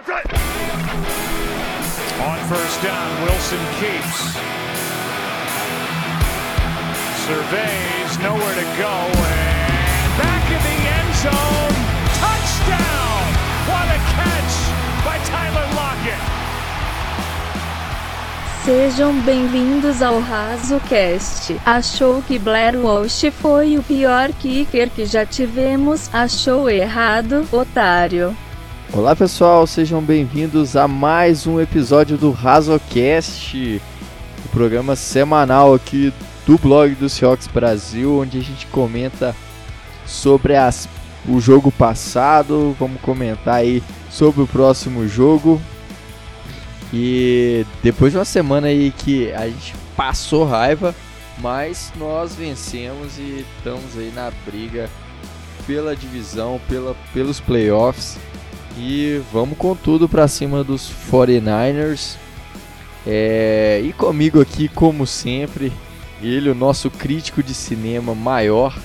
On first down, Wilson keeps. Surveys, nowhere to go, and back in the end zone. Touchdown! What a catch by Tyler Lockett! Sejam bem-vindos ao RazoCast. Achou que Blair Walsh foi o pior kicker que já tivemos? Achou errado, otário. Olá pessoal, sejam bem-vindos a mais um episódio do RazoCast, o programa semanal aqui do blog do Seahawks Brasil, onde a gente comenta sobre as, o jogo passado, vamos comentar aí sobre o próximo jogo. E depois de uma semana aí que a gente passou raiva, mas nós vencemos e estamos aí na briga pela divisão, pela, pelos playoffs. E vamos com tudo para cima dos 49ers. É, e comigo aqui, como sempre, ele, o nosso crítico de cinema maior,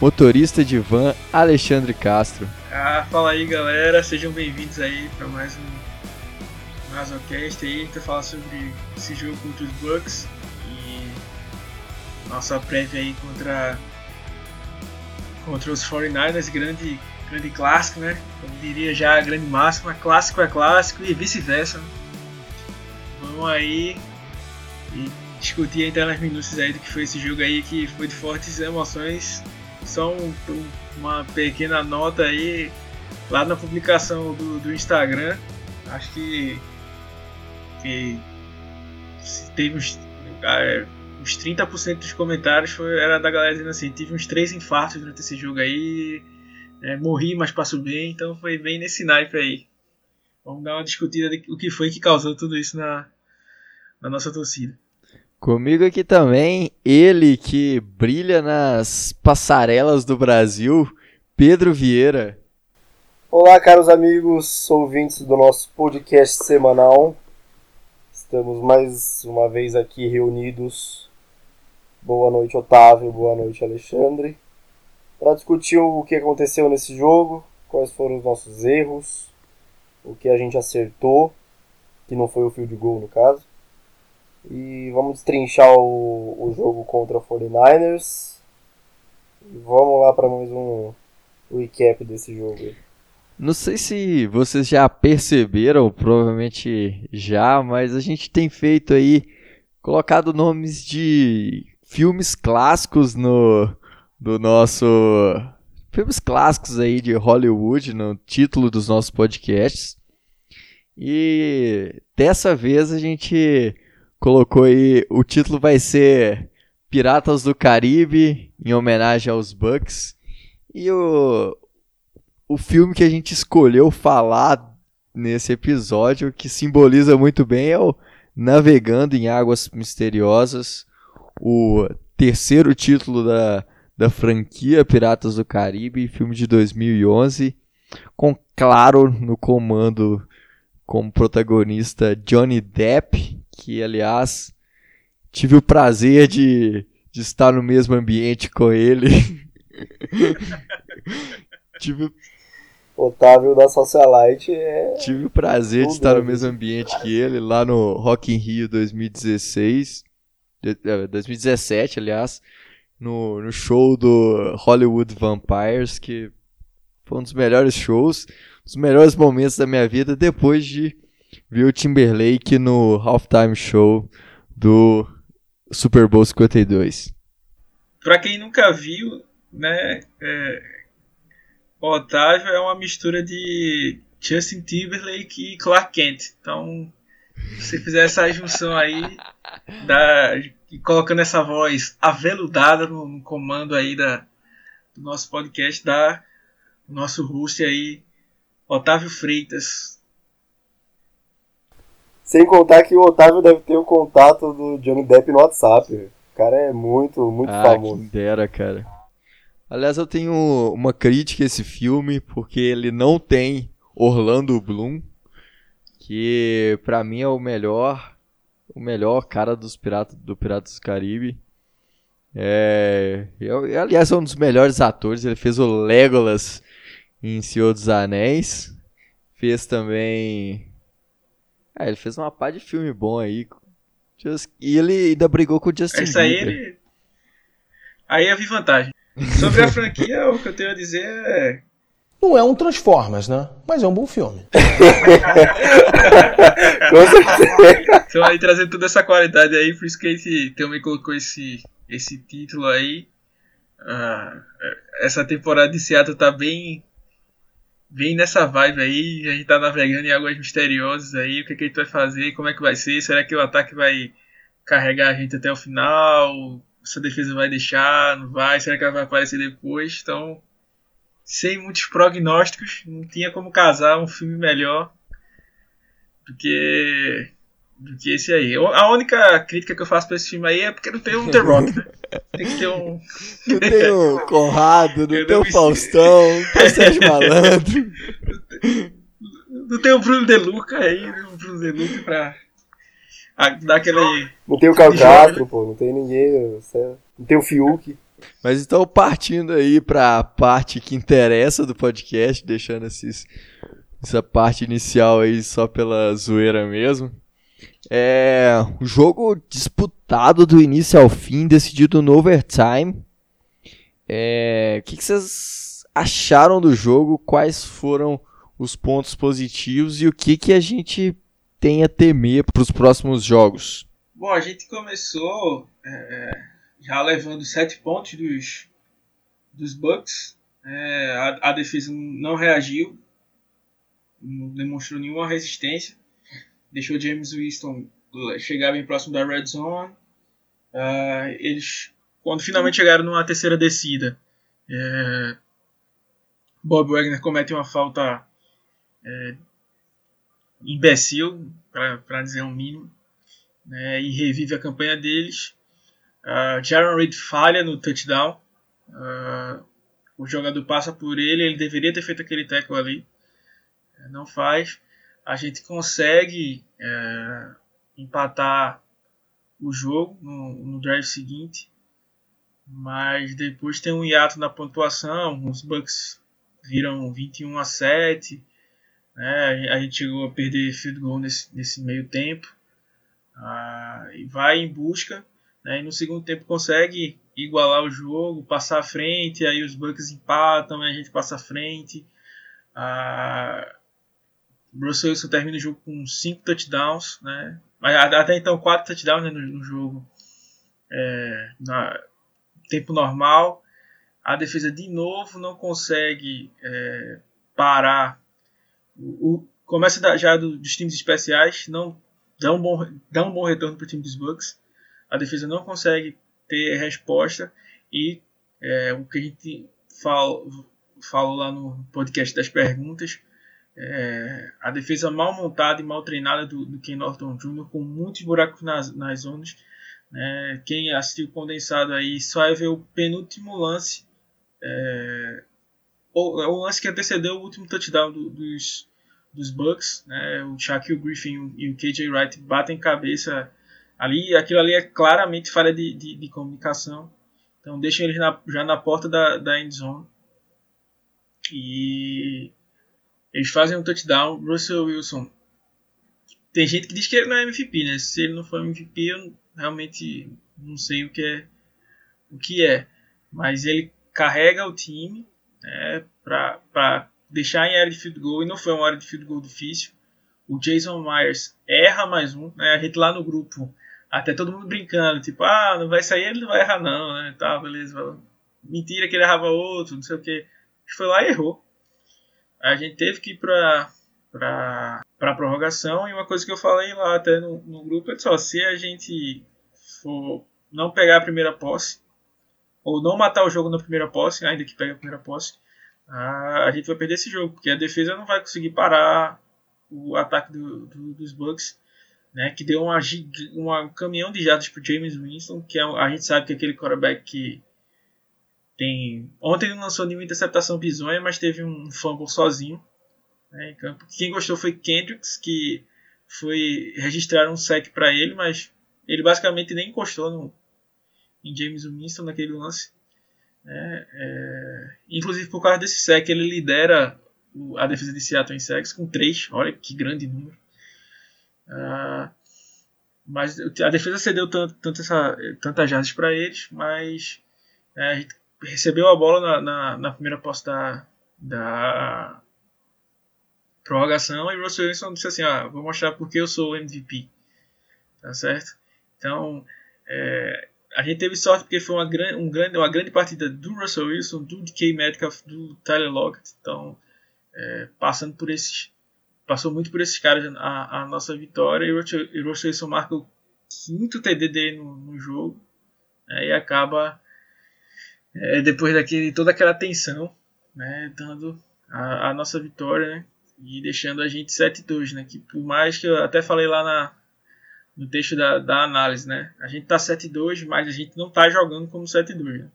motorista de van, Alexandre Castro. Ah, fala aí galera, sejam bem-vindos aí para mais um Razocast aí, que falar sobre esse jogo contra os Bucks e nossa prévia aí contra contra os 49ers, grande grande clássico, né? Como diria já a grande máxima, clássico é clássico e vice-versa. Vamos aí e discutir então nas minúcias aí do que foi esse jogo aí, que foi de fortes emoções. Só um, uma pequena nota aí, lá na publicação do, do Instagram, acho que, que teve uns, é, uns 30% dos comentários foi, era da galera dizendo assim, tive uns três infartos durante esse jogo aí, é, morri, mas passo bem, então foi bem nesse naipe aí. Vamos dar uma discutida de o que foi que causou tudo isso na, na nossa torcida. Comigo aqui também, ele que brilha nas passarelas do Brasil, Pedro Vieira. Olá, caros amigos, ouvintes do nosso podcast semanal. Estamos mais uma vez aqui reunidos. Boa noite, Otávio. Boa noite, Alexandre para discutir o que aconteceu nesse jogo, quais foram os nossos erros, o que a gente acertou, que não foi o field goal no caso. E vamos destrinchar o, o jogo contra o 49ers. E vamos lá para mais um recap desse jogo. Não sei se vocês já perceberam, provavelmente já, mas a gente tem feito aí, colocado nomes de filmes clássicos no, do nosso filmes clássicos aí de Hollywood no título dos nossos podcasts. E dessa vez a gente colocou aí o título vai ser Piratas do Caribe em homenagem aos Bucks. E o o filme que a gente escolheu falar nesse episódio que simboliza muito bem é o Navegando em Águas Misteriosas, o terceiro título da da franquia Piratas do Caribe, filme de 2011, com Claro no comando como protagonista Johnny Depp, que aliás tive o prazer de, de estar no mesmo ambiente com ele. tive Otávio da Socialite é. Tive o prazer de estar no mesmo ambiente que ele, lá no Rock in Rio 2016. 2017, é, aliás no, no show do Hollywood Vampires, que foi um dos melhores shows, um dos melhores momentos da minha vida depois de ver o Timberlake no halftime show do Super Bowl 52. Pra quem nunca viu, né, é, Otávio é uma mistura de Justin Timberlake e Clark Kent. Então, se fizer essa junção aí, da, e colocando essa voz aveludada no, no comando aí da, do nosso podcast, da o nosso host aí, Otávio Freitas. Sem contar que o Otávio deve ter o contato do Johnny Depp no WhatsApp. O cara é muito, muito ah, famoso. Quem dera, cara. Aliás, eu tenho uma crítica a esse filme, porque ele não tem Orlando Bloom, que para mim é o melhor o melhor cara dos piratas do Piratas do Caribe. É, eu, aliás, é um dos melhores atores. Ele fez o Legolas em Senhor dos Anéis. fez também. Ah, ele fez uma pá de filme bom aí. Just... E ele ainda brigou com o Justin Isso aí Bieber. ele. Aí eu vi vantagem. Sobre a franquia, o que eu tenho a dizer é. Não é um Transformers, né? Mas é um bom filme. Com certeza. Então aí trazendo toda essa qualidade aí, por isso que a gente também colocou esse, esse título aí. Ah, essa temporada de Seattle tá bem bem nessa vibe aí, a gente tá navegando em águas misteriosas aí, o que, que a gente vai fazer, como é que vai ser, será que o ataque vai carregar a gente até o final, se a defesa vai deixar, não vai, será que ela vai aparecer depois, então sem muitos prognósticos, não tinha como casar um filme melhor do que do que esse aí. A única crítica que eu faço pra esse filme aí é porque não tem um The Rock, né? Tem que ter um. Não tem o Conrado, não Eu tem o me Faustão, não tem o Sérgio Malandro. Não tem o Bruno De Luca aí, né? o Bruno De Luca pra a- dar aquele. Não tem o Caio Castro, pô. Não tem ninguém. sério. Não tem o Fiuk. Mas então, partindo aí pra parte que interessa do podcast, deixando esses, essa parte inicial aí só pela zoeira mesmo. É um jogo disputado do início ao fim, decidido no overtime. É, o que, que vocês acharam do jogo? Quais foram os pontos positivos e o que, que a gente tem a temer para os próximos jogos? Bom, a gente começou é, já levando sete pontos dos, dos Bucks. É, a, a defesa não reagiu, não demonstrou nenhuma resistência. Deixou James Winston chegar bem próximo da red zone. Ah, eles, quando finalmente chegaram numa terceira descida, é, Bob Wagner comete uma falta é, imbecil, para dizer o mínimo né, e revive a campanha deles. Uh, Jaron Reed falha no touchdown. Uh, o jogador passa por ele, ele deveria ter feito aquele tackle ali. Não faz. A gente consegue é, empatar o jogo no, no drive seguinte. Mas depois tem um hiato na pontuação. Os Bucks viram 21 a 7. Né? A gente chegou a perder field goal nesse, nesse meio tempo. Ah, e vai em busca, né, e no segundo tempo consegue igualar o jogo, passar à frente, aí os Bucks empatam, a gente passa à frente. Ah, Russell Wilson termina o jogo com 5 touchdowns, né, mas até então 4 touchdowns né, no, no jogo, é, na tempo normal. A defesa de novo não consegue é, parar. O, o- começa da- já do- dos times especiais, não dá um bom, dá um bom retorno para o time dos Bucks. A defesa não consegue ter resposta e é, o que a gente fal, falou lá no podcast das perguntas, é, a defesa mal montada e mal treinada do, do Ken Norton Jr. com muitos buracos nas, nas zonas. né? quem assistiu condensado aí só vai ver o penúltimo lance, é, o, o lance que antecedeu o último touchdown do- dos, dos Bucks, né? O Shaquille Griffin e o KJ Wright batem cabeça ali. Aquilo ali é claramente falha de, de, de comunicação. Então deixam eles na- já na porta da, da end zone. E eles fazem um touchdown. Russell Wilson. Tem gente que diz que ele não é MVP, né? Se ele não for MVP, eu realmente não sei o que é. O que é. Mas ele carrega o time né, para deixar em área de field goal. E não foi uma área de field goal difícil. O Jason Myers erra mais um. Né? A gente lá no grupo, até todo mundo brincando, tipo, ah, não vai sair, ele não vai errar não, né? Tá, beleza. Mentira que ele errava outro, não sei o que. Foi lá e errou. A gente teve que ir pra, pra, pra prorrogação. E uma coisa que eu falei lá até no, no grupo é só, se a gente for não pegar a primeira posse, ou não matar o jogo na primeira posse, ainda que pegue a primeira posse, a, gente vai perder esse jogo, porque a defesa não vai conseguir parar o ataque do, do- dos Bucks, né, que deu uma, uma- um caminhão de jardas para James Winston, que é, a gente sabe que é aquele quarterback que tem ontem ele lançou nenhuma interceptação bizonha, mas teve um fumble sozinho né, em campo. Quem gostou foi Kendricks, que foi registrar um sec para ele, mas ele basicamente nem encostou no, em James Winston naquele lance. né, é, inclusive por causa desse sec ele lidera a defesa de Seattle em sacks com 3. Olha que grande número. Uh, mas a defesa cedeu tanto, tanto essa, tantas jardas para eles, mas é, recebeu a bola na, na, na primeira posse da, da prorrogação e Russell Wilson disse assim, ah, vou mostrar porque eu sou o MVP, tá certo? Então, é, a gente teve sorte porque foi uma, gran, um grande, uma grande partida do Russell Wilson, do DK Metcalf, do Tyler Lockett, então, é, passando por esses, passou muito por esses caras a, a nossa vitória e o Wilson marca o quinto TD dele no, no jogo né, e acaba é, depois daquele toda aquela tensão, né, dando a, a nossa vitória, né, e deixando a gente 7-2, né? Que por mais que eu até falei lá na, no texto da, da análise, né? A gente tá 7-2, mas a gente não tá jogando como 7-2, né?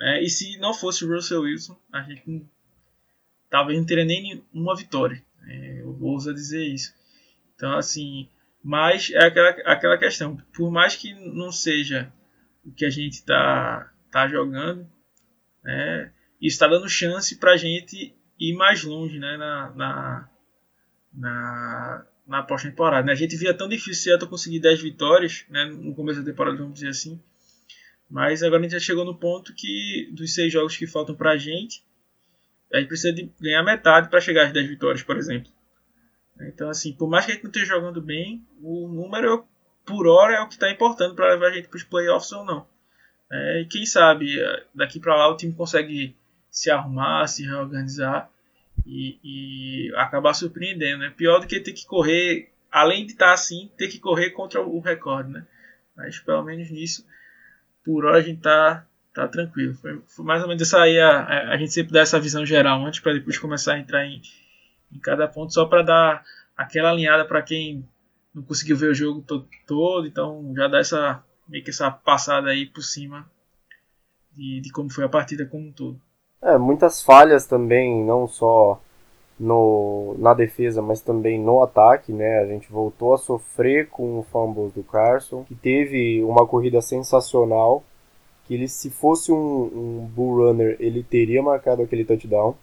É, e se não fosse o Russell Wilson, a gente não, talvez não teria nem uma vitória. É, ouso dizer isso. Então, assim, mas é aquela, aquela questão. Por mais que não seja o que a gente está tá jogando, né, isso está dando chance para a gente ir mais longe né, na, na, na, na pós-temporada. Né? A gente via tão difícil Seattle conseguir 10 vitórias né, no começo da temporada, vamos dizer assim. Mas agora a gente já chegou no ponto que dos seis jogos que faltam para a gente, a gente precisa de ganhar metade para chegar às 10 vitórias, por exemplo. Então, assim, por mais que a gente não esteja jogando bem, o número por hora é o que está importando para levar a gente para os playoffs ou não. É, e quem sabe daqui para lá o time consegue se arrumar, se reorganizar e, e acabar surpreendendo. É pior do que ter que correr, além de estar assim, ter que correr contra o recorde. Né? Mas pelo menos nisso, por hora a gente tá, tá tranquilo. Foi, foi mais ou menos essa aí, a, a, a, gente sempre dá essa visão geral antes para depois começar a entrar em, em cada ponto, só para dar aquela alinhada para quem não conseguiu ver o jogo todo, todo, então já dá essa meio que essa passada aí por cima de, de como foi a partida como um todo. É, muitas falhas também, não só no, na defesa, mas também no ataque, né? A gente voltou a sofrer com o fumble do Carson, que teve uma corrida sensacional, que ele se fosse um, um bull runner, ele teria marcado aquele touchdown.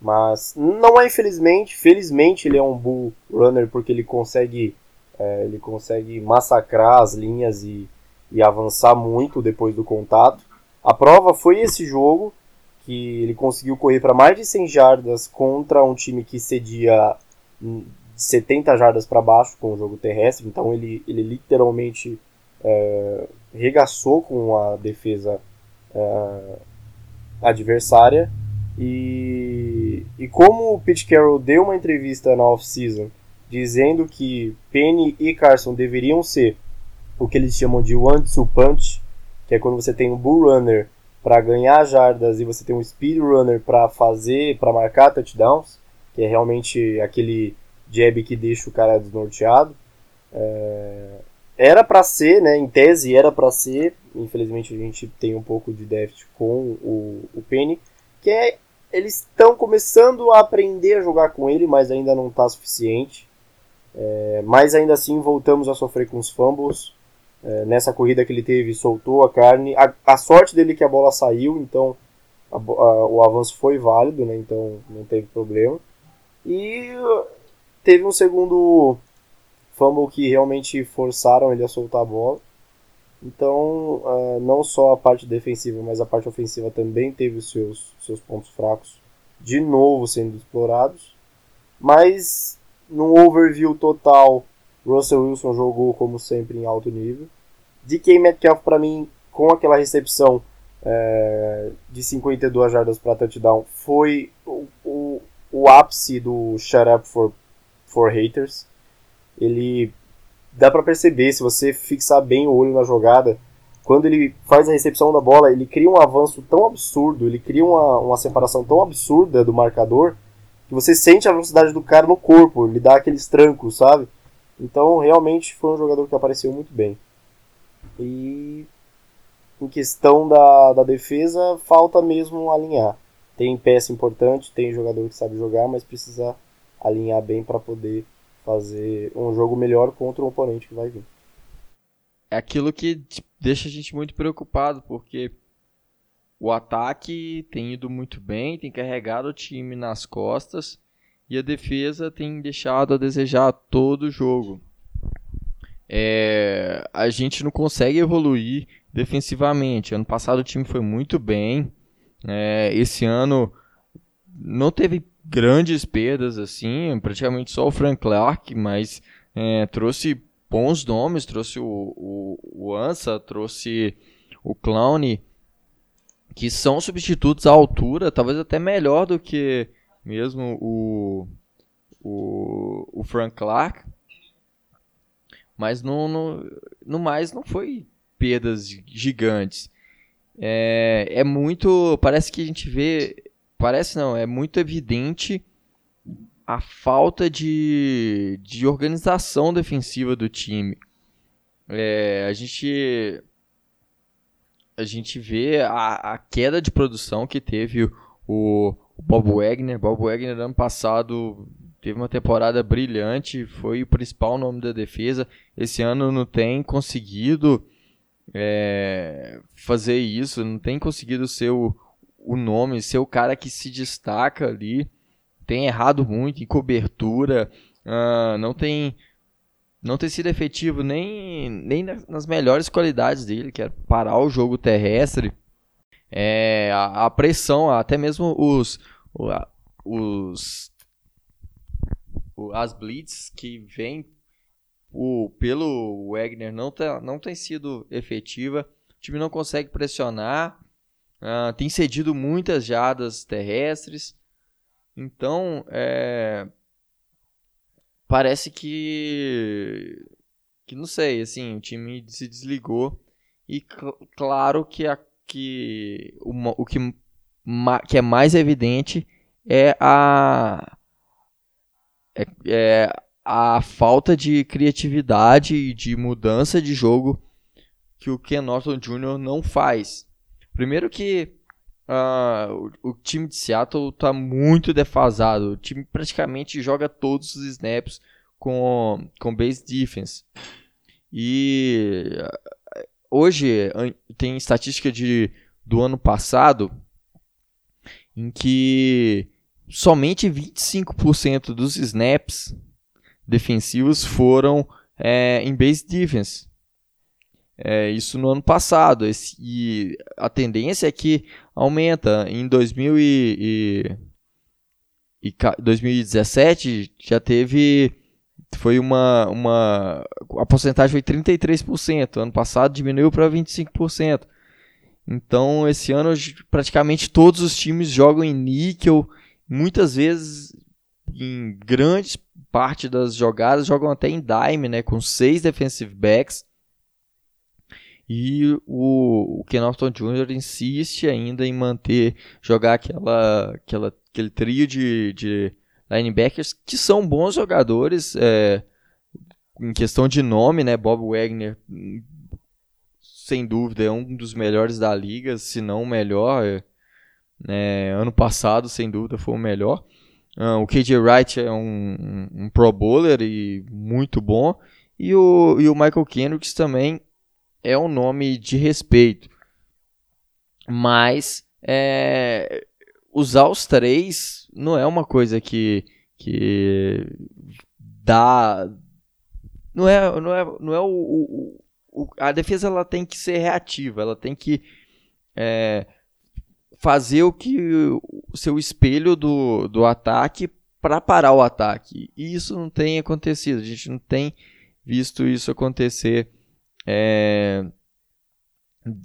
Mas não é infelizmente, felizmente ele é um bull runner porque ele consegue é, ele consegue massacrar as linhas e, e avançar muito depois do contato. A prova foi esse jogo que ele conseguiu correr para mais de 100 jardas contra um time que cedia 70 jardas para baixo com o jogo terrestre, então ele, ele literalmente é, regaçou com a defesa é, adversária. E, e como o Pete Carroll deu uma entrevista na off-season dizendo que Penny e Carson deveriam ser o que eles chamam de one-two punch, que é quando você tem um bull runner para ganhar jardas e você tem um speedrunner para fazer, para marcar touchdowns, que é realmente aquele jab que deixa o cara desnorteado. É... Era para ser, né? Em tese era para ser. Infelizmente a gente tem um pouco de déficit com o, o Penny, que é eles estão começando a aprender a jogar com ele, mas ainda não está suficiente. É, mas ainda assim voltamos a sofrer com os fumbles. É, nessa corrida que ele teve, soltou a carne. A, a sorte dele é que a bola saiu, então a, a, o avanço foi válido, né? Então não teve problema. E teve um segundo fumble que realmente forçaram ele a soltar a bola. Então, uh, não só a parte defensiva, mas a parte ofensiva também teve os seus, seus pontos fracos de novo sendo explorados. Mas, num overview total, Russell Wilson jogou como sempre em alto nível. DK Metcalf, para mim, com aquela recepção é, de 52 jardas para touchdown, foi o, o, o, ápice do shut up for, for haters. Ele dá para perceber, se você fixar bem o olho na jogada, quando ele faz a recepção da bola, ele cria um avanço tão absurdo, ele cria uma, uma separação tão absurda do marcador, que você sente a velocidade do cara no corpo, ele dá aqueles trancos, sabe? Então, realmente foi um jogador que apareceu muito bem. E em questão da, da defesa, falta mesmo alinhar. Tem peça importante, tem jogador que sabe jogar, mas precisa alinhar bem para poder fazer um jogo melhor contra o oponente que vai vir. É aquilo que deixa a gente muito preocupado, porque o ataque tem ido muito bem, tem carregado o time nas costas e a defesa tem deixado a desejar todo o jogo. É, a gente não consegue evoluir defensivamente. Ano passado o time foi muito bem. É, esse ano não teve grandes perdas assim, praticamente só o Frank Clark, mas é, trouxe bons nomes, trouxe o, o, o Ansa, trouxe o Clown, que são substitutos à altura, talvez até melhor do que mesmo o, o, o Frank Clark. Mas no, no, no mais não foi perdas gigantes. É, é muito. Parece que a gente vê. Parece não, é muito evidente a falta de, de organização defensiva do time. É, a gente a gente vê a, a, queda de produção que teve o, o Bob Wagner. Bob Wagner ano passado teve uma temporada brilhante, foi o principal nome da defesa. Esse ano não tem conseguido é, fazer isso, não tem conseguido ser o, o nome, ser o cara que se destaca ali. Tem errado muito em cobertura, uh, não tem não tem sido efetivo nem, nem nas melhores qualidades dele, que é parar o jogo terrestre. É, a, a pressão, até mesmo os, os as blitz que vem o, pelo Wagner não, tá, não tem sido efetiva. O time não consegue pressionar. Uh, tem cedido muitas jadas terrestres. Então, é, parece que. Que não sei, assim, o time se desligou. E cl claro que, a, que uma, o que, ma, que é mais evidente é a. É, é a falta de criatividade e de mudança de jogo que o Ken Norton Jr. não faz. Primeiro que uh, o, o, time de Seattle está muito defasado. O time praticamente joga todos os snaps com, com base defense. E uh, hoje tem estatística de, do ano passado em que somente 25% dos snaps defensivos foram é, em base defense. É, isso no ano passado. Esse, e a tendência é que aumenta. Em 2000 e, e, e 2017 já teve. Foi uma, uma. A porcentagem foi 33%. Ano passado diminuiu para 25%. Então, esse ano, praticamente todos os times jogam em níquel. Muitas vezes em grandes parte das jogadas jogam até em dime, né, com seis defensive backs. E o, o Ken Norton Jr. insiste ainda em manter, jogar aquela, aquela, aquele trio de, de linebackers que são bons jogadores é, em questão de nome, né? Bob Wagner, sem dúvida, é um dos melhores da liga, se não o melhor. É, é, ano passado, sem dúvida, foi o melhor. Uh, o KJ Wright é um, um, Pro Bowler e muito bom. E o, e o Michael Kendricks também é um nome de respeito. Mas é, usar os três não é uma coisa que, que dá. Não é, não é, não é o, o, o A defesa ela tem que ser reativa, ela tem que. É, fazer o que o seu espelho do, do ataque para parar o ataque. E isso não tem acontecido. A gente não tem visto isso acontecer é,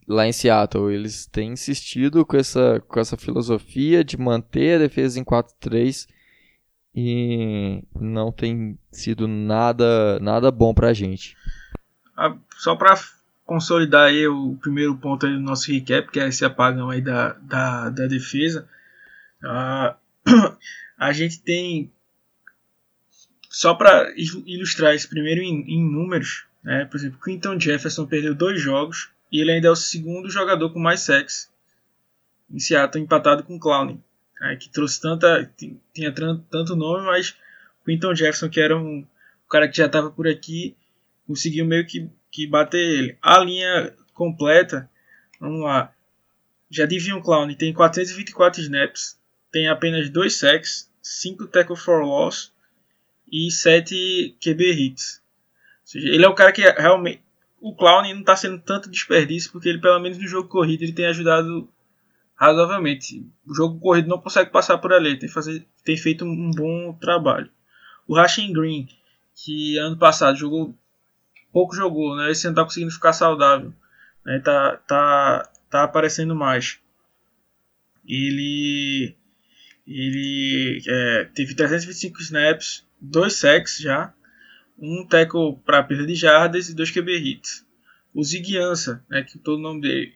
lá em Seattle. Eles têm insistido com essa, com essa filosofia de manter a defesa em 4-3 e não tem sido nada, nada bom para a gente. Só para consolidar aí o primeiro ponto do nosso recap, que é esse apagão aí da, da, da defesa. Uh, a gente tem, só para ilustrar isso primeiro em, em números, né, por exemplo, Quinton Jefferson perdeu dois jogos e ele ainda é o segundo jogador com mais sexo em Seattle, empatado com Clowney, né, que trouxe tanta, tinha tanto nome, mas Quinton Jefferson, que era um, um cara que já estava por aqui, conseguiu meio que que bater ele. A linha completa, vamos lá. Já Divion Clown tem 424 snaps, tem apenas 2 sacks, 5 tackle for loss e 7 QB hits. Seja, ele é o cara que realmente o Clown não está sendo tanto desperdício porque ele pelo menos no jogo corrido ele tem ajudado razoavelmente. O jogo corrido não consegue passar por ali, tem, fazer, tem feito um bom trabalho. O Rashin Green, que ano passado jogou pouco jogou, né? Esse ano tá conseguindo ficar saudável, né? Tá, tá, tá aparecendo mais. Ele ele é, teve 325 snaps, dois sacks já, um tackle para perda de jardas e dois QB hits. O Ziguiança, né, que todo o nome dele,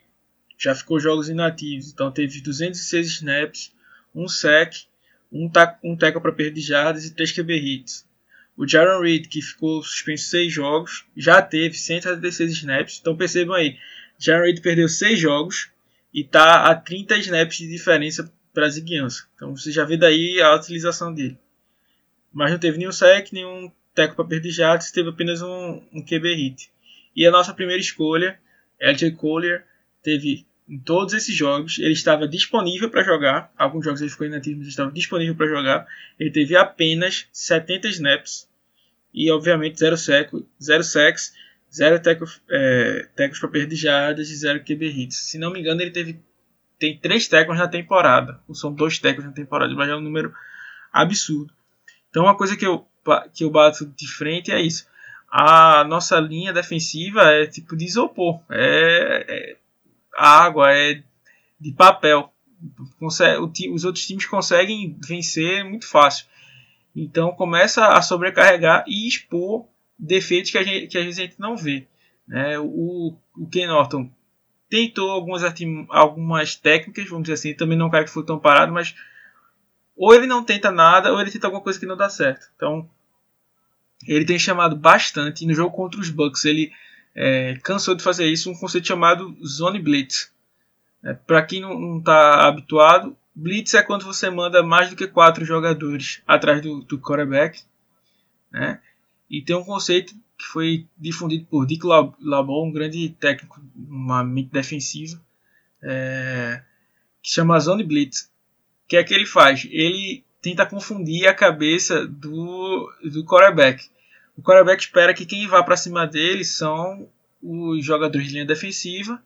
já ficou jogos inativos, então teve 206 snaps, um sack, um, ta um tackle para perda de jardas e 3 QB hits. O Jaron Reed, que ficou suspenso 6 jogos, já teve 176 snaps, então percebam aí, Jaron Reed perdeu 6 jogos e está a 30 snaps de diferença para Ziguiança. Então você já vê daí a utilização dele. Mas não teve nenhum sack, nenhum tackle para perder de jardas, teve apenas um, um QB hit. E a nossa primeira escolha, LJ Collier, teve em todos esses jogos, ele estava disponível para jogar. Alguns jogos ele ficou inativo, mas estava disponível para jogar. Ele teve apenas 70 snaps e, obviamente, 0 seco, zero sacks, 0 tackles é, para perda de jardas e 0 QB hits. Se não me engano, ele teve tem 3 tackles na temporada. Ou são 2 tackles na temporada, mas é um número absurdo. Então, uma coisa que eu, que eu bato de frente é isso a nossa linha defensiva é tipo de isopor, é, é água, é de papel. Os outros times conseguem vencer muito fácil. Então começa a sobrecarregar e expor defeitos que, a gente, que às vezes a gente não vê. Né? O, o Ken Norton tentou algumas, algumas técnicas, vamos dizer assim, também não é um cara que foi tão parado, mas ou ele não tenta nada ou ele tenta alguma coisa que não dá certo. Então ele tem chamado bastante. no jogo contra os Bucks, ele é, cansou de fazer isso, um conceito chamado Zone Blitz. É, Para quem não está habituado, Blitz é quando você manda mais do que quatro jogadores atrás do, do quarterback. Né? E tem um conceito que foi difundido por Dick LaBeau, um grande técnico, uma mente defensiva, é, que chama Zone Blitz. O que é que ele faz? Ele tenta confundir a cabeça do, do quarterback. O quarterback espera que quem vá para cima dele são os jogadores de linha defensiva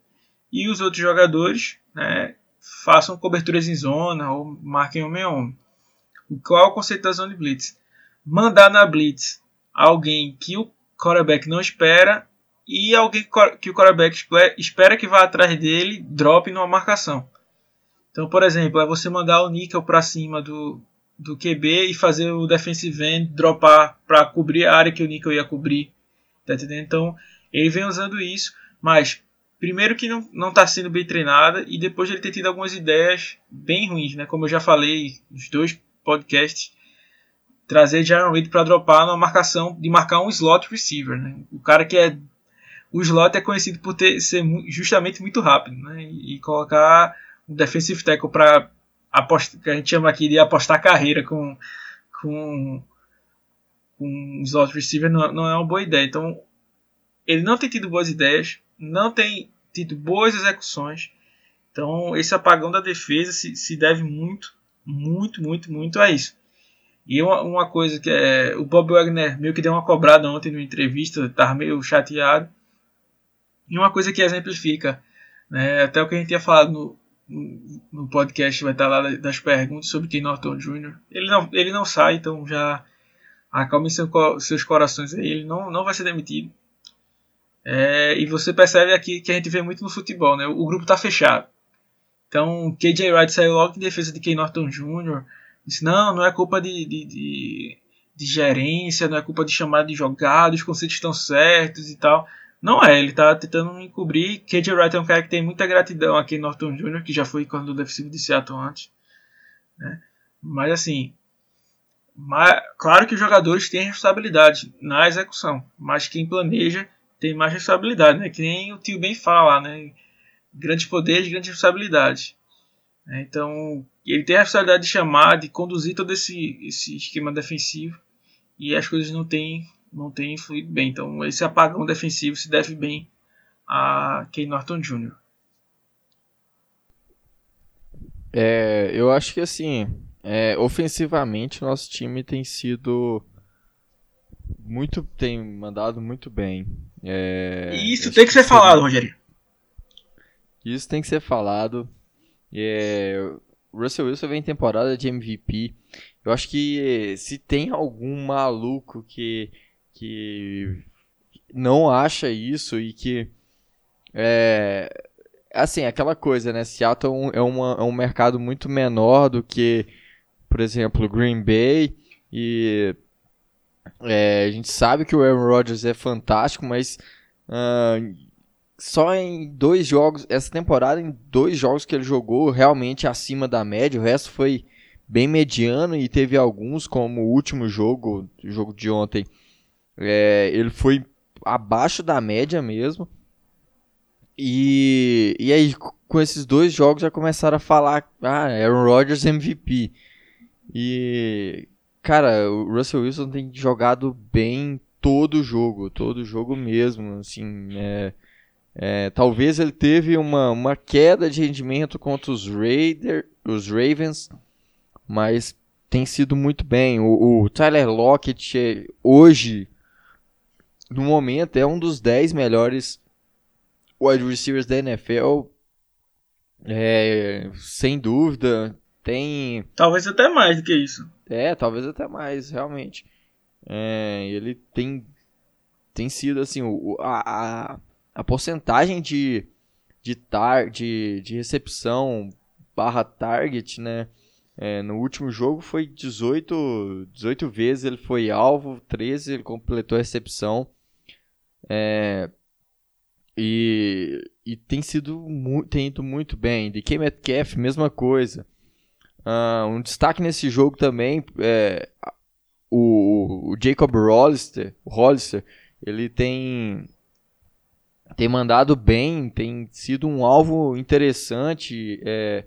e os outros jogadores né, façam coberturas em zona ou marquem homem a homem. Qual é o conceito da zona de blitz? Mandar na blitz alguém que o quarterback não espera e alguém que o quarterback espera que vá atrás dele drop numa marcação. Então, por exemplo, é você mandar o níquel para cima do, do QB e fazer o defensive end dropar para cobrir a área que o Nickel ia cobrir. Tá entendendo? Então, ele vem usando isso, mas primeiro que não, não tá sendo bem treinada e depois ele ter tido algumas ideias bem ruins, né? Como eu já falei nos dois podcasts, trazer Jaron Reed para dropar numa marcação de marcar um slot receiver, né? O cara que é o slot é conhecido por ter ser justamente muito rápido, né? E colocar um defensive tackle para aposta, que a gente chama aqui de apostar carreira com, com, com slot receiver não, não é uma boa ideia. Então, ele não tem tido boas ideias, não tem tido boas execuções. Então, esse apagão da defesa se, se deve muito, muito, muito, muito a isso. E uma, uma coisa que é. O Bob Wagner meio que deu uma cobrada ontem numa entrevista, estava meio chateado. E uma coisa que exemplifica, né, até o que a gente tinha falado no, no podcast vai estar lá das perguntas sobre Ken Norton Jr. Ele não, ele não sai, então já acalme seu, seus corações aí. Ele não, não vai ser demitido. É, e você percebe aqui que a gente vê muito no futebol, né? O grupo está fechado. Então, KJ Wright saiu logo em defesa de Ken Norton Jr. Disse: não, não é culpa de, de, de, de gerência, não é culpa de chamada de jogados, os conceitos estão certos e tal. Não é, ele tá tentando encobrir. KJ Wright é um cara que tem muita gratidão aqui em Norton Jr., que já foi coordenador defensivo de Seattle antes. Né? Mas assim, mas, claro que os jogadores têm responsabilidade na execução, mas quem planeja tem mais responsabilidade, né? Que nem o tio bem fala, né? Grandes poderes, grandes responsabilidades. Né? Então, ele tem a responsabilidade de chamar, de conduzir todo esse, esse esquema defensivo e as coisas não têm não tem fluído bem. Então esse apagão defensivo se deve bem a Ken Norton Jr. É, eu acho que assim, é, ofensivamente nosso time tem sido muito, tem mandado muito bem. É, isso tem que ser falado, Rogério. Isso tem que ser falado. É, Russell Wilson vem temporada de MVP. Eu acho que se tem algum maluco que, que não acha isso e que é assim aquela coisa, né? Seattle é, uma, é um mercado muito menor do que, por exemplo, Green Bay e é, a gente sabe que o Aaron Rodgers é fantástico, mas uh, só em dois jogos, essa temporada, em dois jogos que ele jogou realmente acima da média, o resto foi bem mediano e teve alguns, como o último jogo, o jogo de ontem, é, ele foi abaixo da média mesmo. E, e aí, com esses dois jogos, já começaram a falar: ah, Aaron Rodgers MVP. E, cara, o Russell Wilson tem jogado bem todo jogo, todo jogo mesmo. Assim, é, é, talvez ele teve uma, uma queda de rendimento contra os, Raider, os Ravens, mas tem sido muito bem. O, o Tyler Lockett hoje, no momento, é um dos 10 melhores wide receivers da NFL. É, sem dúvida. Tem. Talvez até mais do que isso. É, talvez até mais, realmente. É, ele tem, tem sido assim, o, a, a a porcentagem de, de, tar, de, de recepção barra target, né? É, no último jogo foi 18, 18 vezes ele foi alvo, 13 ele completou a recepção. É, e, e tem sido tem ido muito bem. De Metcalf, mesma coisa. Uh, um destaque nesse jogo também é o, o Jacob Hollister, Hollister, ele tem tem mandado bem, tem sido um alvo interessante é,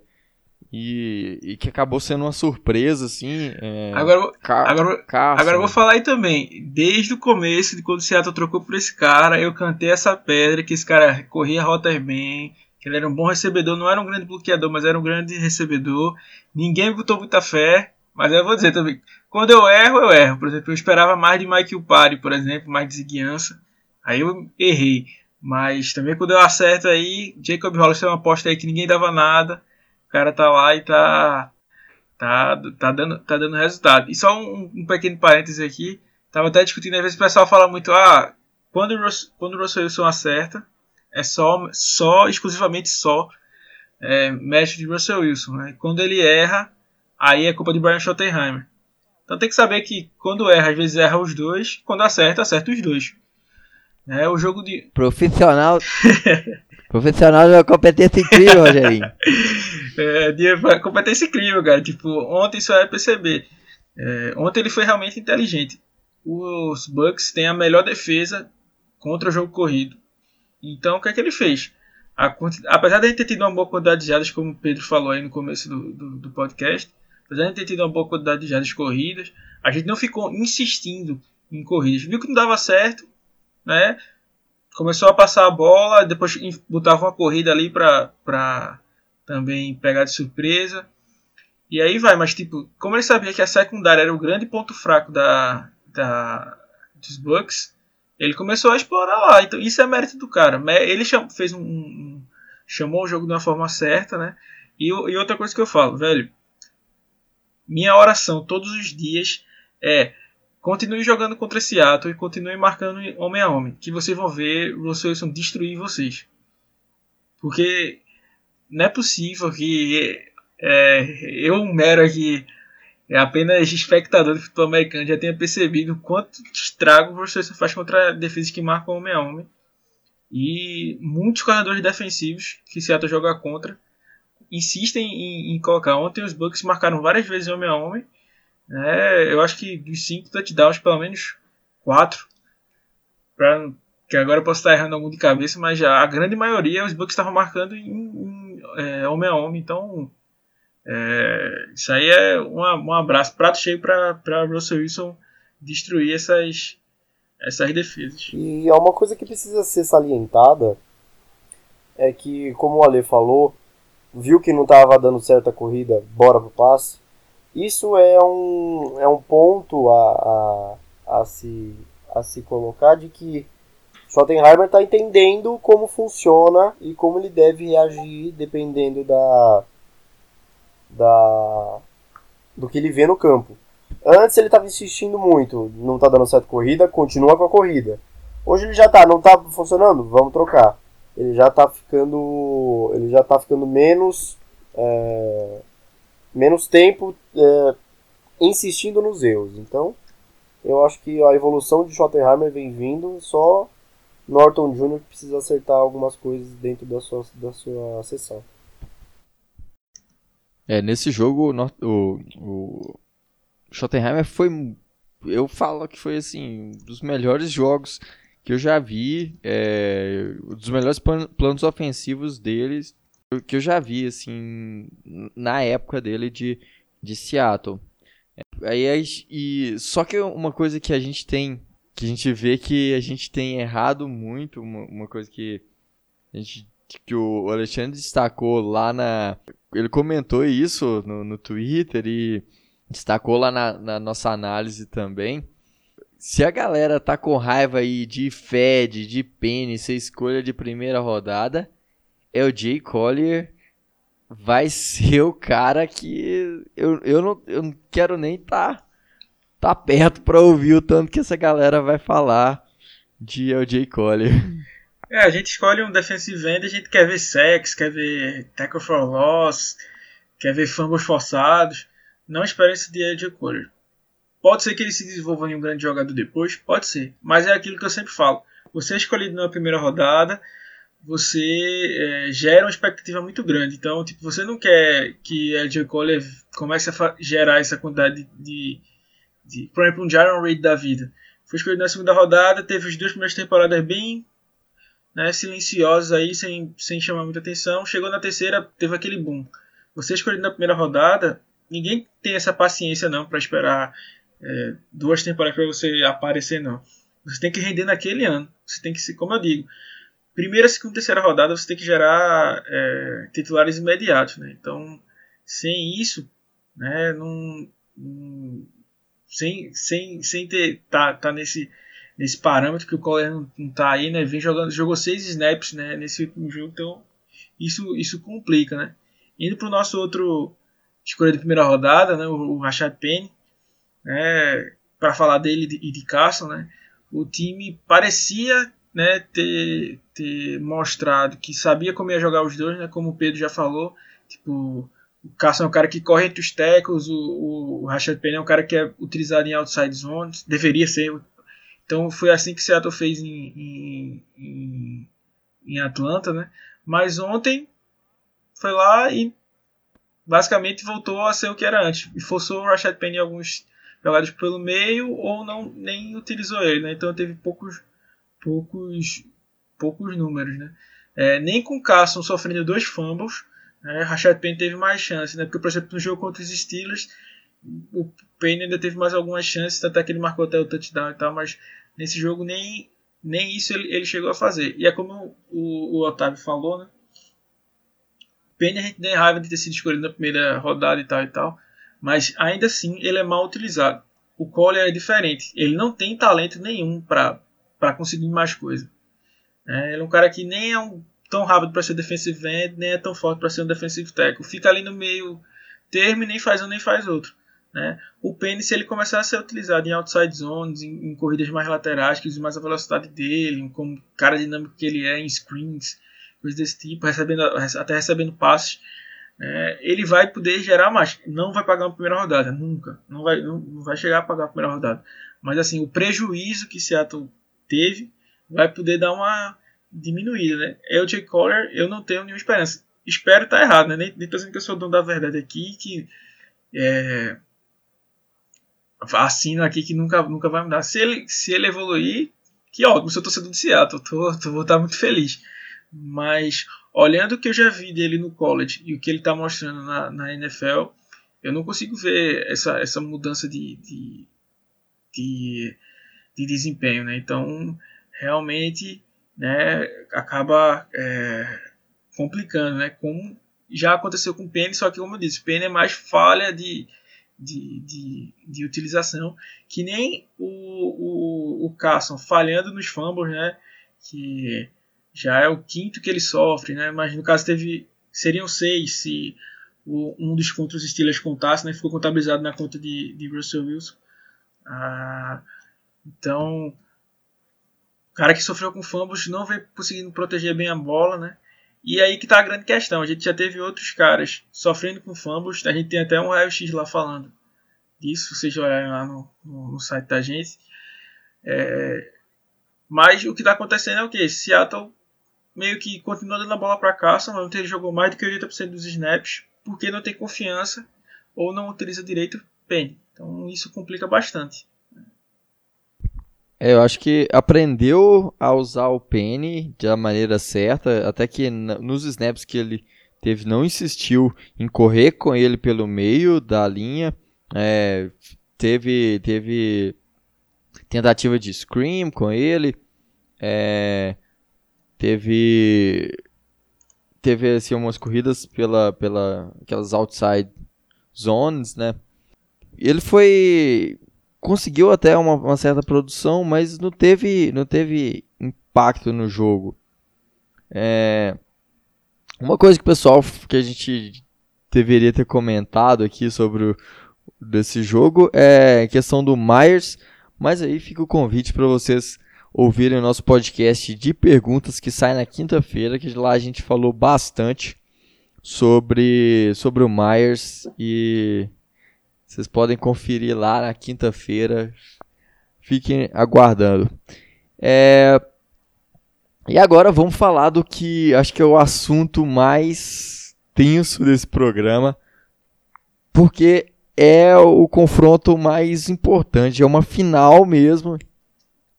e, e, que acabou sendo uma surpresa, assim. É, agora, agora, agora eu vou falar aí também. Desde o começo, de quando o Seattle trocou por esse cara, eu cantei essa pedra, que esse cara corria rotas bem, que ele era um bom recebedor, não era um grande bloqueador, mas era um grande recebedor. Ninguém botou muita fé, mas eu vou dizer também, quando eu erro, eu erro. Por exemplo, eu esperava mais de Mike Upari, por exemplo, mais de Ziguiança. Aí eu errei. Mas também quando eu acerto aí, Jacob Hollister é uma aposta aí que ninguém dava nada. Cara tá lá e tá. Tá, tá, dando, tá dando resultado. E só um, um pequeno parêntese aqui. Tava até discutindo, às vezes o pessoal fala muito, ah, quando o, quando o Russell Wilson acerta, é só, só exclusivamente só é, de Russell Wilson. Né? Quando ele erra, aí é culpa de Brian Schottenheimer. Então tem que saber que quando erra, às vezes erra os dois, quando acerta, acerta os dois. É o jogo de. Profissional. Profissional de uma competência incrível, Rogerinho. é, de competência incrível, cara. Tipo, ontem isso vai perceber. É, ontem ele foi realmente inteligente. Os Bucks têm a melhor defesa contra o jogo corrido. Então, o que é que ele fez? A, apesar de a gente ter tido uma boa quantidade de jadas, como o Pedro falou aí no começo do, do, do podcast, apesar de a gente ter tido uma boa quantidade de jadas corridas, a gente não ficou insistindo em corridas. Viu que não dava certo, né? Começou a passar a bola, depois botava uma corrida ali para também pegar de surpresa. E aí vai, mas tipo, como ele sabia que a secundária era o grande ponto fraco da, da dos Bucks, ele começou a explorar lá. Então isso é mérito do cara. Ele cham, fez um, um, chamou o jogo de uma forma certa, né? E, e outra coisa que eu falo, velho, minha oração todos os dias é Continue jogando contra ato e continue marcando homem a homem, que vocês vão ver Russell Wilson destruir vocês. Porque não é possível que é, eu, mero aqui, é apenas espectador de futebol americano, já tenha percebido quanto estrago o Russell Wilson faz contra defesas que marcam homem a homem. E muitos corredores defensivos que Seattle joga contra insistem em, em colocar. Ontem os Bucks marcaram várias vezes homem a homem é, eu acho que dos cinco touchdowns, pelo menos quatro. Que agora eu posso estar errando algum de cabeça, mas já a grande maioria os Bucks estavam marcando em, em é, homem a homem. Então, é, isso aí é uma, um abraço, prato cheio para Russell Wilson destruir essas, essas defesas. E é uma coisa que precisa ser salientada é que, como o Ale falou, viu que não estava dando certo a corrida, bora pro passe. Isso é um, é um ponto a, a, a, se, a se colocar de que Schottenheimer está entendendo como funciona e como ele deve reagir dependendo da, da do que ele vê no campo. Antes ele estava insistindo muito, não está dando certo corrida, continua com a corrida. Hoje ele já está, não está funcionando, vamos trocar. Ele já está ficando, ele já tá ficando menos, é, menos tempo é, insistindo nos erros. Então, eu acho que a evolução de Schottenheimer vem vindo, só Norton Jr. precisa acertar algumas coisas dentro da sua, da sua sessão. É, nesse jogo o, o Schottenheimer foi. Eu falo que foi assim, um dos melhores jogos que eu já vi, é, um dos melhores planos ofensivos deles que eu já vi, assim, na época dele de, de Seattle. Aí, e, só que uma coisa que a gente tem, que a gente vê que a gente tem errado muito, uma, uma coisa que a gente que o Alexandre destacou lá na. Ele comentou isso no, no Twitter e destacou lá na, na nossa análise também. Se a galera tá com raiva aí de Fed, de Penny, ser escolha de primeira rodada, Jay Collier vai ser o cara que eu, eu, não, eu não quero nem tá, tá perto para ouvir o tanto que essa galera vai falar de LJ Collier. É, a gente escolhe um defensive end, a gente quer ver sex, quer ver tackle for loss, quer ver fumbles forçados. Não espera esse de LJ Collier. Pode ser que ele se desenvolva em um grande jogador depois, pode ser. Mas é aquilo que eu sempre falo. Você é escolhido na primeira rodada, você é, gera uma expectativa muito grande. Então, tipo, você não quer que LJ Collier comece a gerar essa quantidade de, de, de, por exemplo, um Jaron Reed da vida. Foi escolhido na segunda rodada, teve as duas primeiras temporadas bem né, silenciosos aí, sem, sem chamar muita atenção. Chegou na terceira, teve aquele boom. Você escolhido na primeira rodada, ninguém tem essa paciência não para esperar é, duas temporadas para você aparecer não. Você tem que render naquele ano. Você tem que como eu digo, primeira, segunda, terceira rodada você tem que gerar é, titulares imediatos, né? Então, sem isso, né, não, não sem, sem, sem ter tá, tá nesse nesse parâmetro que o Collier não, não tá aí, né? Vem jogando, jogou seis snaps, né? Nesse último jogo, então isso, isso complica, né? Indo para o nosso outro escolha de primeira rodada, né? O, o Rashad Penny, né? Para falar dele e de Carson, né? O time parecia né, ter, ter mostrado que sabia como ia jogar os dois, né? Como o Pedro já falou, tipo o Carson é um cara que corre entre os tackles, o, o Rashad Penny é um cara que é utilizado em outside zones, deveria ser então foi assim que Seattle fez em, em, em, em Atlanta, né? Mas ontem foi lá e basicamente voltou a ser o que era antes. E forçou o Rashad Penny alguns jogadas pelo meio ou não nem utilizou ele, né? Então teve poucos poucos poucos números, né? É, nem com Carson sofrendo dois fumbles, né? Rashad Penny teve mais chance, né? Porque por exemplo no jogo contra os Steelers o Penny ainda teve mais algumas chances, até que ele marcou até o touchdown e tal, mas nesse jogo nem, nem isso ele, ele chegou a fazer. E é como o, o Otávio falou, né? Penny a gente tem raiva de ter sido escolhido na primeira rodada e tal e tal, mas ainda assim ele é mal utilizado. O Collier é diferente, ele não tem talento nenhum para conseguir mais coisa. É, ele é um cara que nem é um, tão rápido para ser defensive end, nem é tão forte para ser um defensive tackle. Fica ali no meio termo e nem faz um nem faz outro. Né? O Penny, se ele começar a ser utilizado em outside zones, em, em corridas mais laterais, que use mais a velocidade dele, como cara dinâmico que ele é, em screens, coisas desse tipo, recebendo, até recebendo passes, é, ele vai poder gerar mais. Não vai pagar uma primeira rodada, nunca. Não vai, não, não vai chegar a pagar a primeira rodada. Mas assim, o prejuízo que Seattle teve vai poder dar uma diminuída. Né? Eu, Jay Collier, eu não tenho nenhuma esperança. Espero estar errado, né? nem, nem tô dizendo que eu sou dono da verdade aqui, que é, assino aqui que nunca, nunca vai mudar. Se ele, se ele evoluir, que ótimo, sou torcedor de Seattle, tô, tô, vou estar muito feliz. Mas olhando o que eu já vi dele no college e o que ele está mostrando na, na NFL, eu não consigo ver essa, essa mudança de, de, de, de desempenho. Né? Então, realmente, né, acaba é, complicando. Né? Como já aconteceu com o Penny, só que como eu disse, o Penny é mais falha de, de, de, de utilização, que nem o, o, o Carson falhando nos fumbles, né? Que já é o quinto que ele sofre, né? Mas no caso teve seriam seis se o, um dos contra os Steelers contasse, né? Ficou contabilizado na conta de, de Russell Wilson. Ah, então, o cara que sofreu com fumbles não vem conseguindo proteger bem a bola, né? E aí que tá a grande questão. A gente já teve outros caras sofrendo com fumbles. A gente tem até um raio-x lá falando disso, vocês olharem lá no, no, no site da gente. É, mas o que está acontecendo é o que? Seattle meio que continua dando a bola para Carson, mas ele jogou mais do que 80% dos snaps, porque não tem confiança ou não utiliza direito o Penny. Então isso complica bastante. É, eu acho que aprendeu a usar o Penny da maneira certa, até que nos snaps que ele teve, não insistiu em correr com ele pelo meio da linha. É, teve, teve tentativa de scream com ele. É, teve teve assim umas corridas pela pela aquelas outside zones, né? Ele foi conseguiu até uma, uma, certa produção, mas não teve, não teve impacto no jogo. É, uma coisa que o pessoal que a gente deveria ter comentado aqui sobre o, desse jogo é a questão do Myers, mas aí fica o convite para vocês ouvirem o nosso podcast de perguntas que sai na quinta-feira, que lá a gente falou bastante sobre sobre o Myers e vocês podem conferir lá na quinta-feira. Fiquem aguardando. É... E agora vamos falar do que acho que é o assunto mais tenso desse programa, porque é o confronto mais importante, é uma final mesmo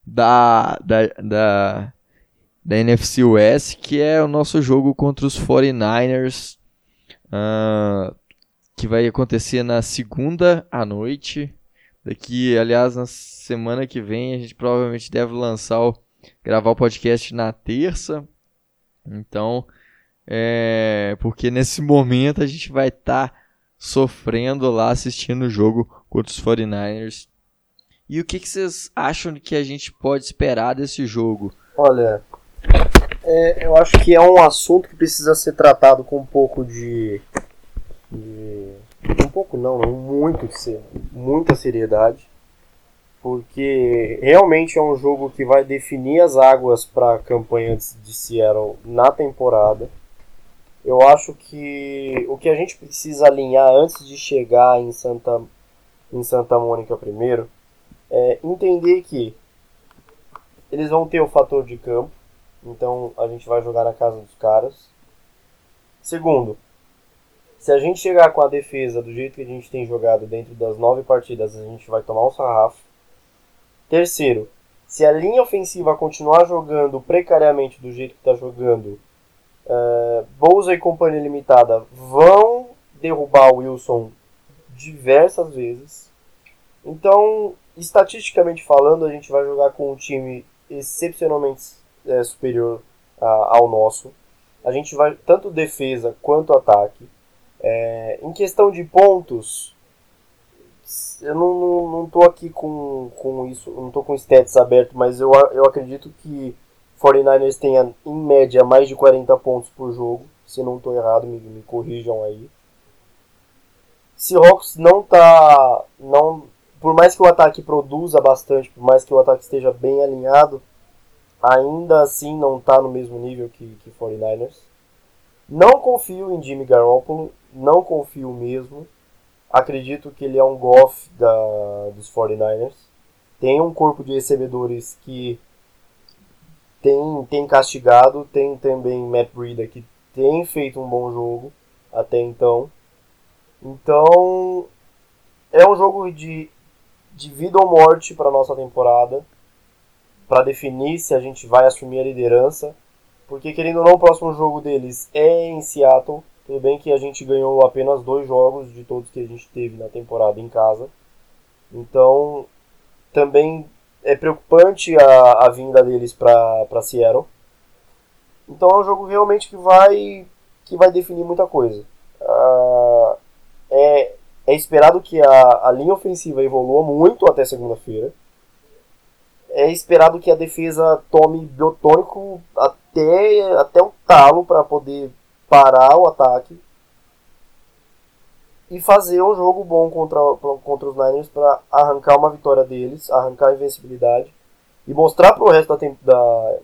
da, da, da, da NFC West, que é o nosso jogo contra os 49ers. Uh, que vai acontecer na segunda à noite. Daqui, aliás, na semana que vem a gente provavelmente deve lançar o, gravar o podcast na terça. Então, é, porque nesse momento a gente vai estar tá sofrendo lá assistindo o jogo contra os 49ers. E o que, que vocês acham que a gente pode esperar desse jogo? Olha, é, eu acho que é um assunto que precisa ser tratado com um pouco de um pouco não, muito muita seriedade, porque realmente é um jogo que vai definir as águas para a campanha de Seattle na temporada. Eu acho que o que a gente precisa alinhar antes de chegar em Santa em Santa Mônica primeiro é entender que eles vão ter o fator de campo, então a gente vai jogar na casa dos caras. Segundo, se a gente chegar com a defesa do jeito que a gente tem jogado dentro das nove partidas, a gente vai tomar um sarrafo. Terceiro, se a linha ofensiva continuar jogando precariamente do jeito que está jogando, uh, Bolsa e companhia limitada vão derrubar o Wilson diversas vezes. Então, estatisticamente falando, a gente vai jogar com um time excepcionalmente é, superior a, ao nosso. A gente vai tanto defesa quanto ataque. É, em questão de pontos, eu não, não, não tô aqui com, com isso, não tô com stats aberto, mas eu, eu acredito que 49ers tenha em média mais de 40 pontos por jogo. Se não estou errado, me, me corrijam aí. Seahawks não tá. Não, por mais que o ataque produza bastante, por mais que o ataque esteja bem alinhado, ainda assim não está no mesmo nível que, que 49ers. Não confio em Jimmy Garoppolo não confio mesmo. Acredito que ele é um Goff da, dos 49ers. Tem um corpo de recebedores que tem, tem castigado. Tem também Matt Breida que tem feito um bom jogo até então. Então é um jogo de, de vida ou morte para nossa temporada. Para definir se a gente vai assumir a liderança. Porque querendo ou não, o próximo jogo deles é em Seattle. Tudo bem que a gente ganhou apenas dois jogos de todos que a gente teve na temporada em casa. Então, também é preocupante a, a vinda deles para Seattle. Então é um jogo realmente que vai que vai definir muita coisa. Uh, é, é esperado que a, a linha ofensiva evolua muito até segunda-feira. É esperado que a defesa tome biotônico até, até o talo para poder parar o ataque e fazer um jogo bom contra, contra os Niners para arrancar uma vitória deles, arrancar a invencibilidade e mostrar para o resto da, da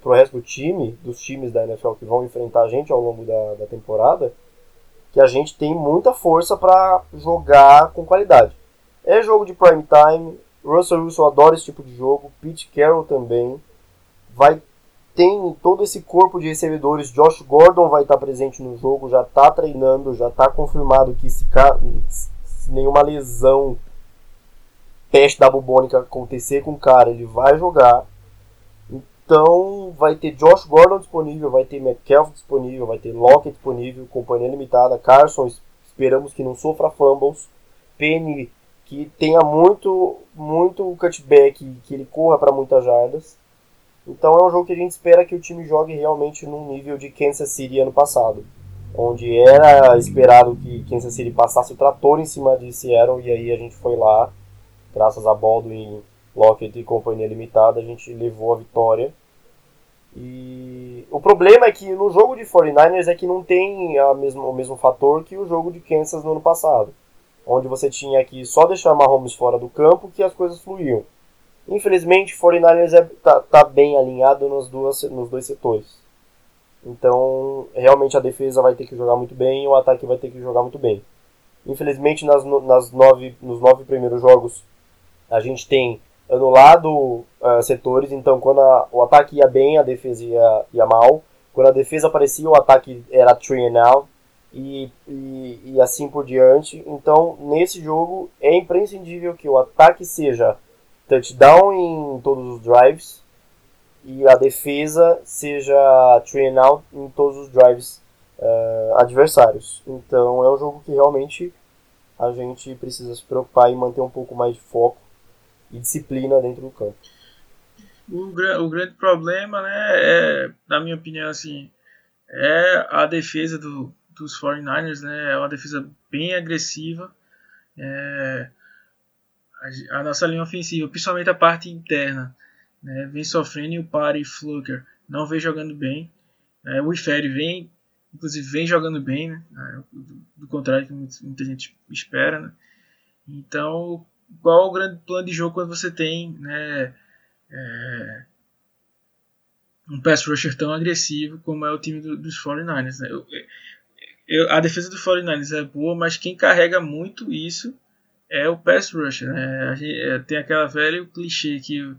pro resto do time, dos times da NFL que vão enfrentar a gente ao longo da, da temporada, que a gente tem muita força para jogar com qualidade. É jogo de prime time, Russell Wilson adora esse tipo de jogo, Pete Carroll também. Vai tem todo esse corpo de recebedores. Josh Gordon vai estar presente no jogo, já está treinando, já está confirmado que se, se, nenhuma lesão teste da bubônica acontecer com o cara, ele vai jogar. Então vai ter Josh Gordon disponível, vai ter Metcalf disponível, vai ter Lockett disponível, companhia limitada, Carson, esperamos que não sofra fumbles, Penny que tenha muito muito cutback, que ele corra para muitas jardas. Então é um jogo que a gente espera que o time jogue realmente num nível de Kansas City ano passado, onde era esperado que Kansas City passasse o trator em cima de Seattle e aí a gente foi lá, graças a Baldwin, Lockett e companhia limitada, a gente levou a vitória. E o problema é que no jogo de 49ers é que não tem a mesmo, o mesmo fator que o jogo de Kansas no ano passado, onde você tinha que só deixar Mahomes fora do campo que as coisas fluíam. Infelizmente, 49ers é, tá, tá bem alinhado nos, duas, nos dois setores. Então, realmente a defesa vai ter que jogar muito bem e o ataque vai ter que jogar muito bem. Infelizmente, nas, nas nove, nos nove primeiros jogos, a gente tem anulado uh, setores. Então, quando a, o ataque ia bem, a defesa ia, ia mal. Quando a defesa aparecia, o ataque era three and out. E, e, e assim por diante. Então, nesse jogo, é imprescindível que o ataque seja touchdown em todos os drives e a defesa seja train out em todos os drives uh, adversários. Então é um jogo que realmente a gente precisa se preocupar e manter um pouco mais de foco e disciplina dentro do campo. O, o grande problema, né, é, na minha opinião, assim, é a defesa do, dos 49ers, né, é uma defesa bem agressiva. É, a, nossa linha ofensiva, principalmente a parte interna, né, vem sofrendo e o Pari Fluker não vem jogando bem. É, o Ifere vem, inclusive, vem jogando bem, né, é, do, do, contrário que muita gente espera. Né. Então, qual o grande plano de jogo quando você tem né, é, um pass rusher tão agressivo como é o time do, dos 49ers? Né? Eu, eu, a defesa dos 49ers é boa, mas quem carrega muito isso é o pass rusher. Né? Gente, é, tem aquela velha clichê que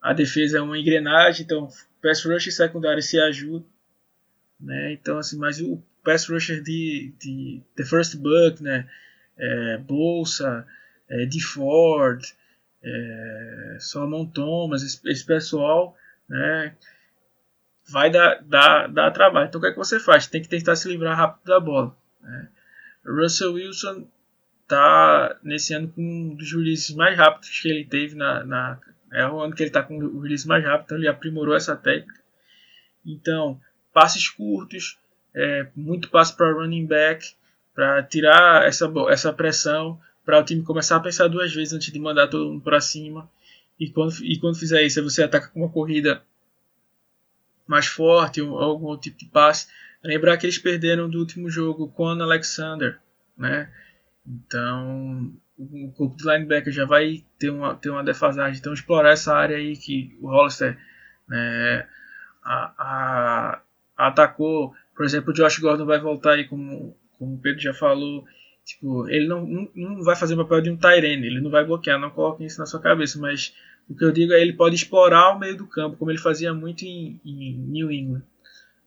a defesa é uma engrenagem, então pass rusher e secundário se ajudam. Né? Então, assim, mas o pass rusher de, de The First Buck, né? É, Bolsa, é, de Ford, é, Solomon Thomas, esse, esse, pessoal, né? Vai dar, dar, dar trabalho. Então, o que é que você faz? Tem que tentar se livrar rápido da bola. Né? Russell Wilson tá nesse ano com um dos releases mais rápidos que ele teve na, na é o ano que ele está com o release mais rápido, então ele aprimorou essa técnica. Então, passes curtos, é, muito passe para running back, para tirar essa, essa pressão, para o time começar a pensar duas vezes antes de mandar todo mundo para cima. E quando, e quando fizer isso, você ataca com uma corrida mais forte, ou algum tipo de passe. Lembrar que eles perderam do último jogo com o Alexander, né? Então, o corpo de linebacker já vai ter uma, ter uma defasagem. Então, explorar essa área aí que o Hollister né, a, a, atacou. Por exemplo, o Josh Gordon vai voltar aí, como, como o Pedro já falou. Tipo, ele não, não, não vai fazer o papel de um Tyrene, ele não vai bloquear, não coloque isso na sua cabeça, mas o que eu digo é ele pode explorar o meio do campo, como ele fazia muito em, em New England.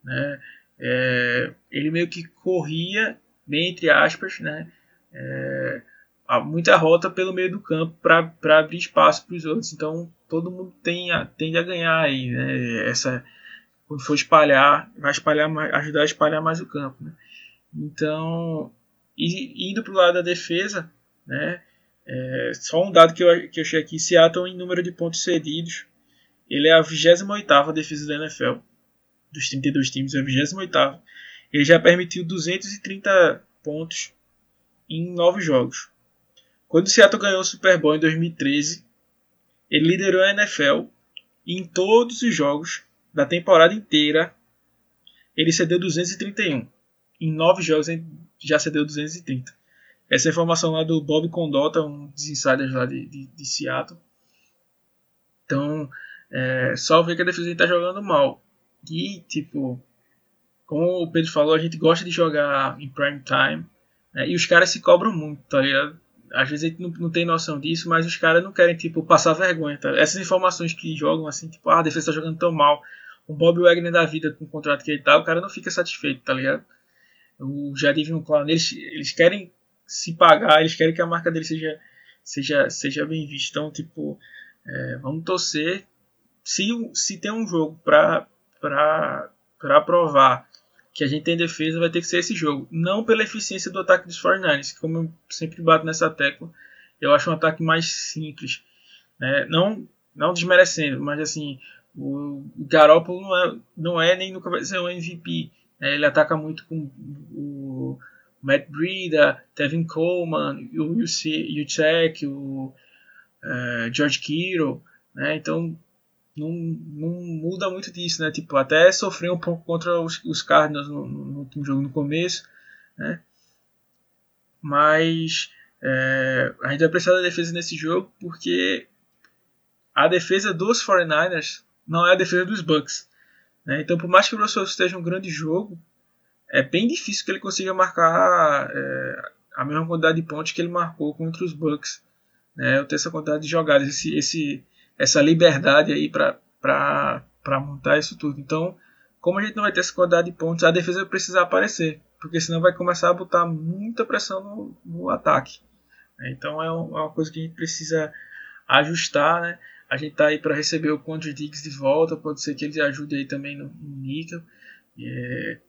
Né? É, ele meio que corria, bem entre aspas, né? É, muita rota pelo meio do campo para abrir espaço para os outros. Então todo mundo tem a, tende a ganhar aí, né? Essa, quando for espalhar, vai espalhar ajudar a espalhar mais o campo. Né? Então, indo para o lado da defesa, né? É, só um dado que eu, que eu achei aqui: Seattle em número de pontos cedidos, ele é a 28 defesa da NFL. Dos 32 times, é a 28. ele já permitiu 230 pontos em nove jogos. Quando o Seattle ganhou o Super Bowl em 2013, ele liderou a NFL e em todos os jogos da temporada inteira ele cedeu 231. Em nove jogos ele já cedeu 230. Essa informação lá do Bob Condota, um dos insiders lá de, de, de Seattle. Então, é, só ver que a defesa está jogando mal. E, tipo, como o Pedro falou, a gente gosta de jogar em prime time. Né, e os caras se cobram muito, tá ligado? Às vezes a gente não, não tem noção disso, mas os caras não querem, tipo, passar vergonha, tá? Essas informações que jogam, assim, tipo, ah, a defesa tá jogando tão mal. O Bob Wagner da vida com o contrato que ele tá, o cara não fica satisfeito, tá ligado? O Jadivion Clown, eles, eles querem se pagar, eles querem que a marca dele seja, seja, seja bem vista. Então, tipo, é, vamos torcer. Se, se tem um jogo pra provar que a gente tem defesa, vai ter que ser esse jogo. Não pela eficiência do ataque dos 49ers, como eu sempre bato nessa tecla. Eu acho um ataque mais simples. Né? Não, não desmerecendo, mas assim, o Garoppolo não é, não é nem nunca vai ser um MVP. Né? Ele ataca muito com o Matt Breida, Tevin Coleman, o Yuchek, o uh, George Kittle. Né? Então não, não muda muito disso, né? Tipo, até sofreu um pouco contra os, os Cardinals no, no, último jogo no começo, né? Mas é, a gente vai precisar da defesa nesse jogo porque a defesa dos 49ers não é a defesa dos Bucks. Né? Então, por mais que o Russell esteja um grande jogo, é bem difícil que ele consiga marcar é, a mesma quantidade de pontos que ele marcou contra os Bucks. Né? Eu tenho essa quantidade de jogadas, esse, esse essa liberdade aí para montar isso tudo. Então, como a gente não vai ter essa quantidade de pontos, a defesa vai precisar aparecer, porque senão vai começar a botar muita pressão no, no ataque. Então é, é uma coisa que a gente precisa ajustar, né? A gente tá aí para receber o Contra Diggs de volta, pode ser que ele ajude aí também no, no níquel. É,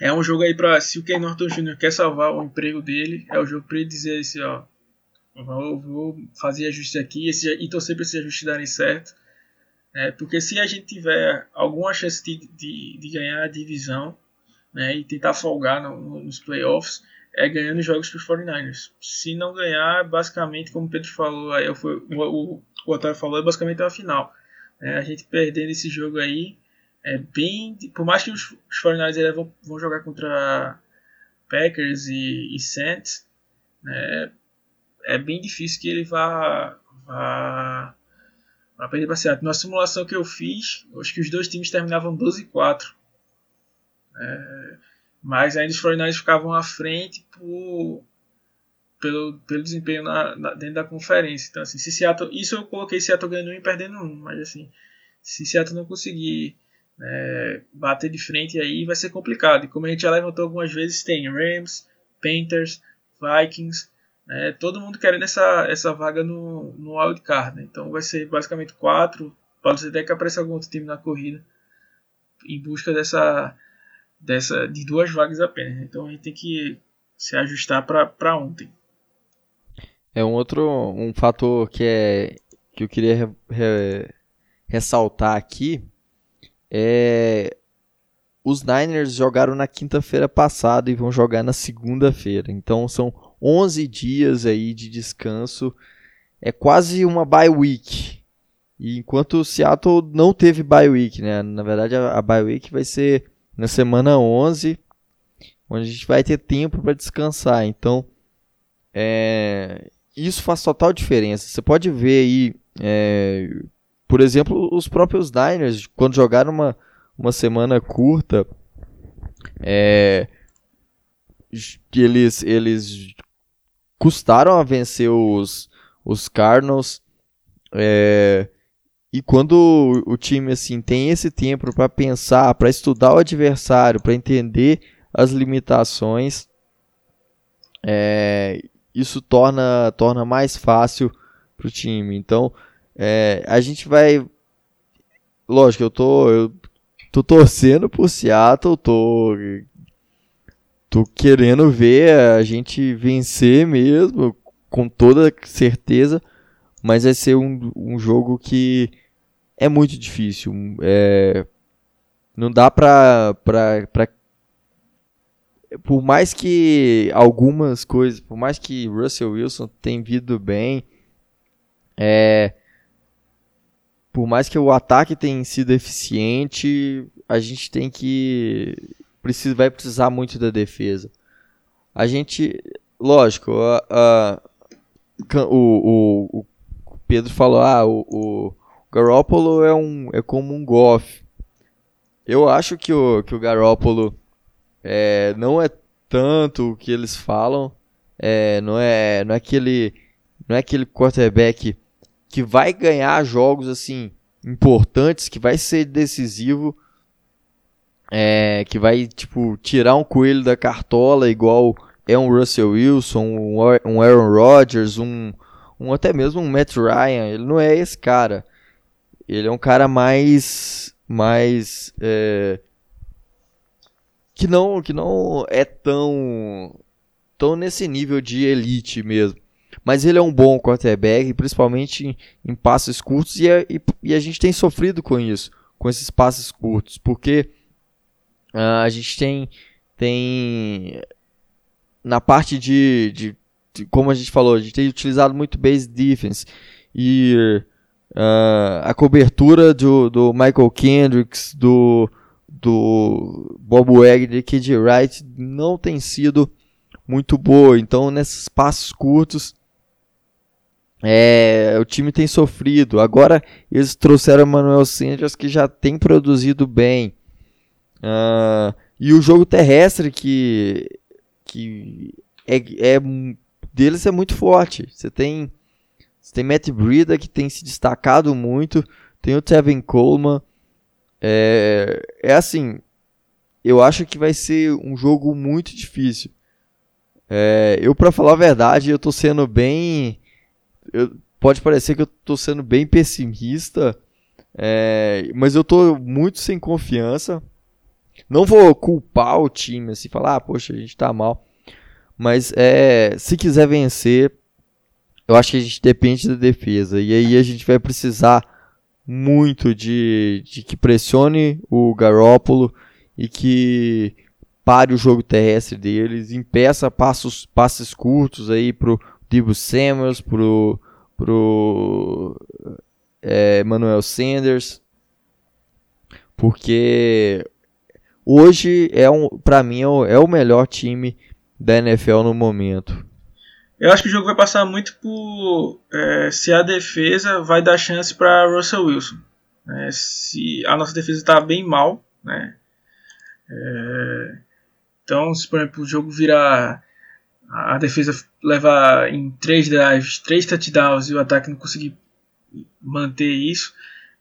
é um jogo aí para se o Ken Norton Jr. quer salvar o emprego dele, é o jogo para ele dizer assim, ó, Vou, vou fazer ajuste aqui e torcer para esses ajustes darem certo. É, porque se a gente tiver alguma chance de, de, de ganhar a divisão né, e tentar folgar no, nos playoffs, é ganhando jogos para os 49ers. Se não ganhar, basicamente, como o Pedro falou, aí o, o, o Otávio falou, é basicamente a final. É, a gente perdendo esse jogo aí, é bem. Por mais que os, os 49ers vão, vão jogar contra Packers e, e Saints, né, é bem difícil que ele vá, vá, vá perder para Seattle. Na simulação que eu fiz, acho que os dois times terminavam 12 e 4. É, mas ainda os 49 ficavam à frente por, pelo, pelo desempenho na, na, dentro da conferência. Então, assim, se Seattle, isso eu coloquei Seattle ganhando um e perdendo um, mas assim, se Seattle não conseguir é, bater de frente aí, vai ser complicado. E como a gente já levantou algumas vezes, tem Rams, Panthers, Vikings, né? Todo mundo querendo essa, essa vaga no, no wildcard. Né? Então vai ser basicamente quatro. Pode ser até que apareça algum outro time na corrida em busca dessa, dessa de duas vagas apenas. Então a gente tem que se ajustar para ontem. É um outro um fator que é que eu queria re, re, ressaltar aqui é os Niners jogaram na quinta-feira passada e vão jogar na segunda-feira. Então são 11 dias aí de descanso. É quase uma bye week. E enquanto o Seattle não teve bye week, né? Na verdade, a, bye week vai ser na semana 11, onde a gente vai ter tempo para descansar. Então, é, isso faz total diferença. Você pode ver aí, é, por exemplo, os próprios Niners, quando jogaram uma, uma semana curta, é, eles, eles custaram a vencer os, os Cardinals. É, e quando o, time assim tem esse tempo para pensar, para estudar o adversário, para entender as limitações, é, isso torna, torna mais fácil para o time. Então, é, a gente vai. Lógico, eu tô, eu tô torcendo por Seattle, tô tô querendo ver a gente vencer mesmo, com toda certeza, mas vai ser um, um jogo que é muito difícil. É, não dá pra, pra, pra por mais que algumas coisas, por mais que Russell Wilson tenha vindo bem, é, por mais que o ataque tenha sido eficiente, a gente tem que precisa, vai precisar muito da defesa. A gente, lógico, a, a, o, o, o, Pedro falou, ah, o, o Garoppolo é um é como um golfe. Eu acho que o que o Garoppolo é, não é tanto o que eles falam, é, não é não é aquele não é aquele quarterback que vai ganhar jogos assim importantes, que vai ser decisivo, é, que vai tipo tirar um coelho da cartola igual é um Russell Wilson, um Aaron Rodgers, um, um até mesmo um Matt Ryan. Ele não é esse cara. Ele é um cara mais mais é, que não que não é tão tão nesse nível de elite mesmo. Mas ele é um bom quarterback, principalmente em, em passes curtos, e, é, e, e, a gente tem sofrido com isso, com esses passes curtos, porque uh, a gente tem, tem na parte de, de, de, como a gente falou, a gente tem utilizado muito base defense, e uh, a cobertura do, do Michael Kendricks, do, do Bob Wagner Kid Wright não tem sido muito boa. Então, nesses passos curtos, é, o time tem sofrido. Agora eles trouxeram o Manuel Sanders que já tem produzido bem. Uh, e o jogo terrestre que, que é, é, deles é muito forte. Você tem, você tem Matt Breida que tem se destacado muito. Tem o Tevin Coleman. É, é assim, eu acho que vai ser um jogo muito difícil. É, eu, para falar a verdade, eu tô sendo bem eu, pode parecer que eu estou sendo bem pessimista, é, mas eu estou muito sem confiança. Não vou culpar o time, assim, falar, ah, poxa, a gente está mal. Mas é, se quiser vencer, eu acho que a gente depende da defesa. E aí a gente vai precisar muito de, de que pressione o Garópolo e que pare o jogo terrestre deles, impeça passos, passes curtos aí pro Debo Samuels, pro, pro é, Manuel Sanders, porque hoje é um, para mim é o, é o melhor time da NFL no momento. Eu acho que o jogo vai passar muito por é, se a defesa vai dar chance para Russell Wilson. Né? Se a nossa defesa está bem mal, né? É, então, se por exemplo o jogo virar a defesa leva em três drives, três touchdowns e o ataque não conseguir manter isso,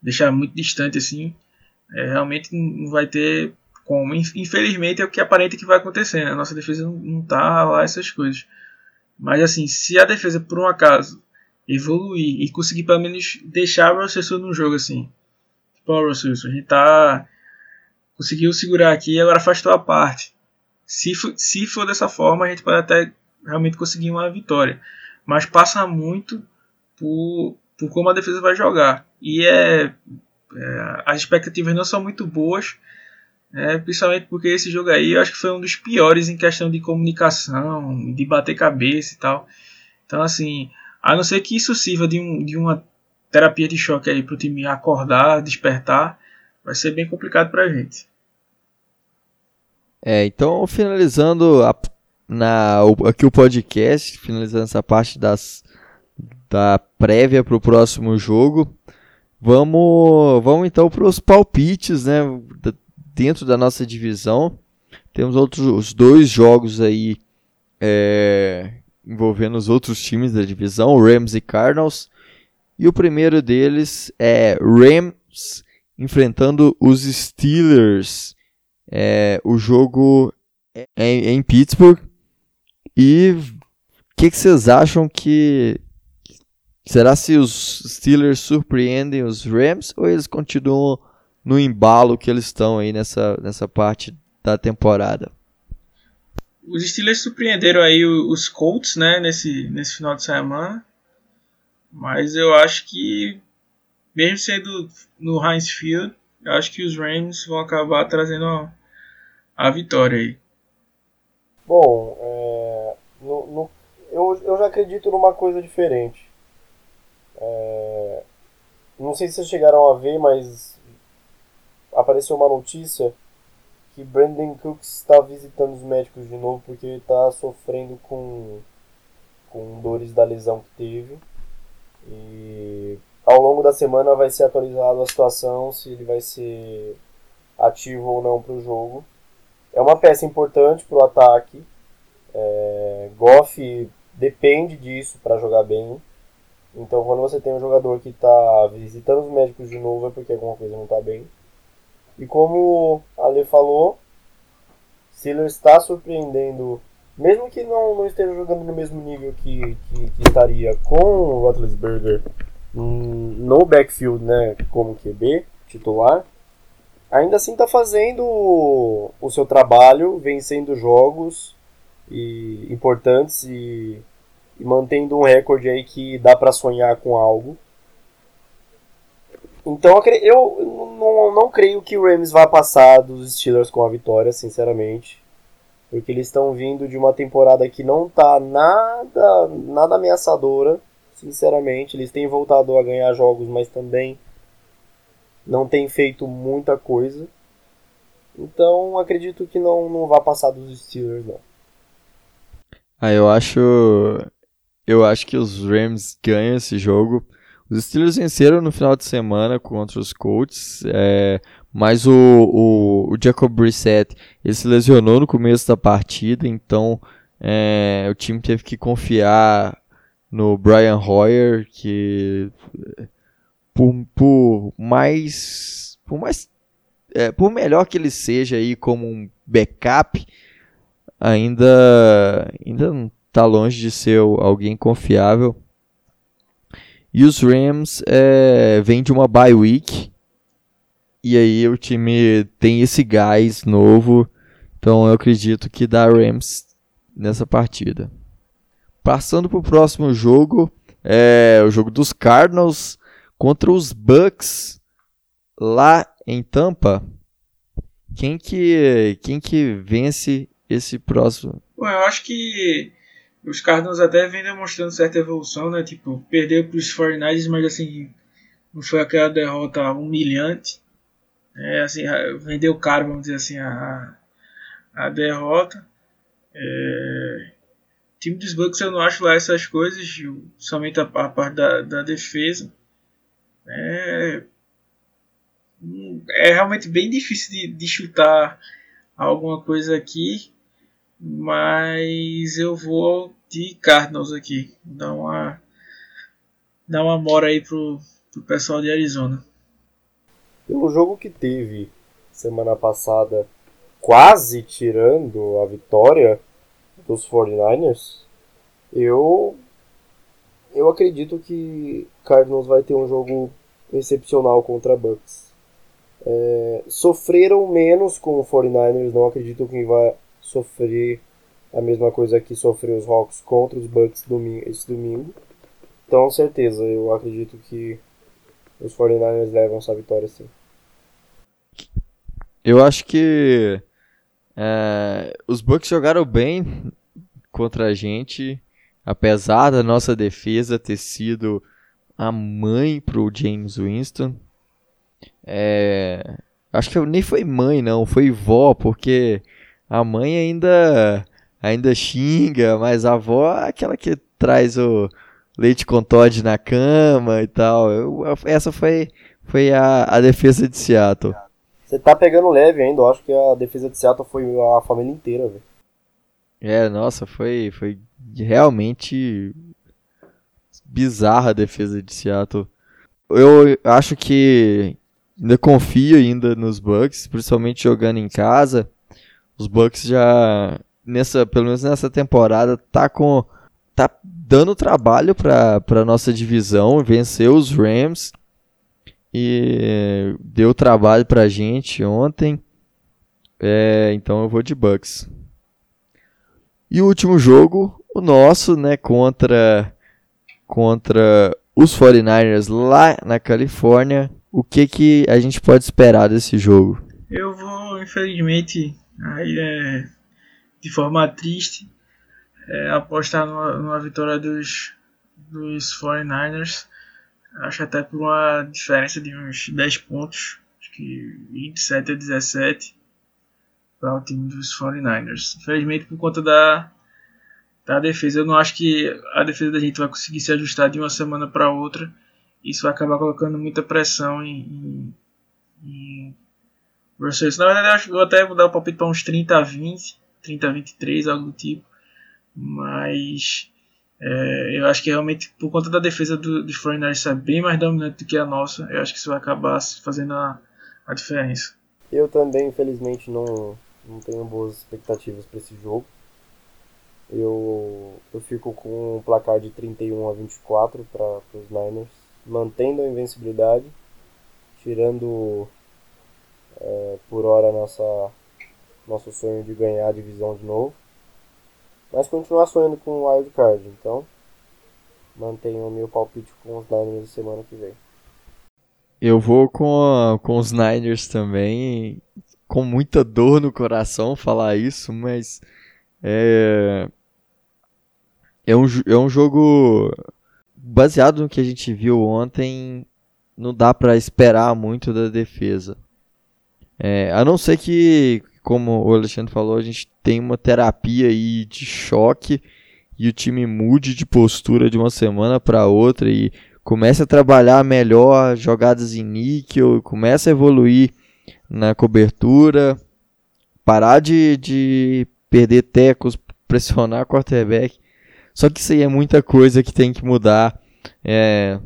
deixar muito distante assim, é, realmente não vai ter como. Infelizmente é o que aparenta que vai acontecer, né? A nossa defesa não, tá lá essas coisas. Mas assim, se a defesa por um acaso evoluir e conseguir pelo menos deixar o Russell no jogo assim, tipo, o Russell, a gente tá conseguiu segurar aqui e agora faz tua parte. Se for, se for dessa forma, a gente pode até realmente conseguir uma vitória. Mas passa muito por, por como a defesa vai jogar. E é, é as expectativas não são muito boas, é, principalmente porque esse jogo aí eu acho que foi um dos piores em questão de comunicação, de bater cabeça e tal. Então, assim, a não ser que isso sirva de, um, de uma terapia de choque aí para o time acordar, despertar, vai ser bem complicado para a gente. É, então finalizando a, na, aqui o podcast, finalizando essa parte das, da prévia para o próximo jogo, vamos, vamos então para os palpites, né, dentro da nossa divisão. Temos outros os dois jogos aí é, envolvendo os outros times da divisão, Rams e Cardinals. E o primeiro deles é Rams enfrentando os Steelers. É, o jogo é, é em Pittsburgh. E o que, que vocês acham que. Será se os Steelers surpreendem os Rams ou eles continuam no embalo que eles estão aí nessa, nessa parte da temporada? Os Steelers surpreenderam aí os Colts, né, nesse, nesse final de semana. Mas eu acho que, mesmo sendo no Heinz Field, eu acho que os Rams vão acabar trazendo a, a vitória aí. Bom, é, no, no, eu, eu já acredito numa coisa diferente. É, não sei se vocês chegaram a ver, mas apareceu uma notícia que Brandon Cooks está visitando os médicos de novo porque ele está sofrendo com, com dores da lesão que teve. E ao longo da semana vai ser atualizado a situação, se ele vai ser ativo ou não para o jogo. É uma peça importante para o ataque. É, Goff depende disso para jogar bem. Então, quando você tem um jogador que está visitando os médicos de novo, é porque alguma coisa não está bem. E como Ale falou, Steelers está surpreendendo, mesmo que não, não esteja jogando no mesmo nível que, que, que estaria com o Roethlisberger no backfield, né, como QB titular, ainda assim está fazendo o seu trabalho, vencendo jogos e, importantes e, e mantendo um recorde aí que dá para sonhar com algo. Então eu não, não creio que o Rams vá passar dos Steelers com a vitória, sinceramente. Porque eles estão vindo de uma temporada que não tá nada, nada ameaçadora, sinceramente. Eles têm voltado a ganhar jogos, mas também não têm feito muita coisa. Então acredito que não, não vá passar dos Steelers, não. Ah, eu acho. Eu acho que os Rams ganham esse jogo os Steelers venceram no final de semana contra os Colts, é, mas o, o, o, Jacob Brissett ele se lesionou no começo da partida, então é, o time teve que confiar no Brian Hoyer, que por, por mais por mais é, por melhor que ele seja aí como um backup, ainda ainda está longe de ser alguém confiável. E os Rams é, vêm de uma bye week. E aí o time tem esse gás novo. Então eu acredito que dá Rams nessa partida. Passando para o próximo jogo. É o jogo dos Cardinals contra os Bucks lá em Tampa. Quem que, quem que vence esse próximo? Bom, eu acho que os Cardinals até vêm demonstrando certa evolução, né? Tipo, perdeu para os 49ers, mas assim, não foi aquela derrota humilhante. É, assim, vendeu caro, vamos dizer assim, a, a derrota. É, o time dos Bucks eu não acho lá essas coisas, somente a, a parte da, da defesa. É, é realmente bem difícil de, de chutar alguma coisa aqui, mas eu vou de Cardinals aqui. Dá uma, dá uma mora aí pro, pro pessoal de Arizona. Pelo jogo que teve semana passada, quase tirando a vitória dos 49ers, eu eu acredito que Cardinals vai ter um jogo excepcional contra Bucks. É, sofreram menos com o 49ers, não acredito que vai sofrer a mesma coisa que sofreu os Hawks contra os Bucks domingo, esse domingo. Então, certeza, eu acredito que os 49ers levam essa vitória sim. Eu acho que é, os Bucks jogaram bem contra a gente, apesar da nossa defesa ter sido a mãe pro James Winston. É, acho que nem foi mãe, não, foi vó, porque a mãe ainda ainda xinga, mas a avó é aquela que traz o leite com Todd na cama e tal. Eu, essa foi, foi a, a defesa de Seattle. Você tá pegando leve ainda, eu acho que a defesa de Seattle foi a família inteira, velho. É, nossa, foi, foi realmente bizarra a defesa de Seattle. Eu acho que ainda confio ainda nos Bucks, principalmente jogando em casa. Os Bucks já nessa, pelo menos nessa temporada, tá com tá dando trabalho para para nossa divisão, venceu os Rams e deu trabalho pra gente ontem. É, então eu vou de Bucks. E o último jogo, o nosso, né, contra contra os 49ers lá na Califórnia. O que que a gente pode esperar desse jogo? Eu vou, infelizmente, aí é de forma triste, é, apostar numa, numa vitória dos, dos 49ers. Acho até por uma diferença de uns 10 pontos, acho que 27 a 17 para o time dos 49ers. Infelizmente, por conta da, da defesa, eu não acho que a defesa da gente vai conseguir se ajustar de uma semana para outra. Isso vai acabar colocando muita pressão em, em, em Russell Na verdade, eu acho que vou até mudar o palpite para uns 30 a 20, 30 a 23, algo do tipo. Mas é, eu acho que realmente, por conta da defesa do, dos 49ers ser bem mais dominante do que a nossa, eu acho que isso vai acabar fazendo a, a diferença. Eu também, infelizmente, não, não tenho boas expectativas para esse jogo. Eu, eu fico com um placar de 31 a 24 para os Niners, mantendo a invencibilidade, tirando é, por hora nossa, nosso sonho de ganhar a divisão de novo. Mas continuar sonhando com o Wild Card, então mantenho o meu palpite com os Niners semana que vem. Eu vou com, a, com os Niners também, com muita dor no coração falar isso, mas é, é, um, é um jogo baseado no que a gente viu ontem, não dá para esperar muito da defesa. É, a não ser que, como o Alexandre falou, a gente tem uma terapia aí de choque e o time mude de postura de uma semana para outra e comece a trabalhar melhor jogadas em níquel, comece a evoluir na cobertura, parar de, de perder tecos, pressionar quarterback. Só que isso aí é muita coisa que tem que mudar. É,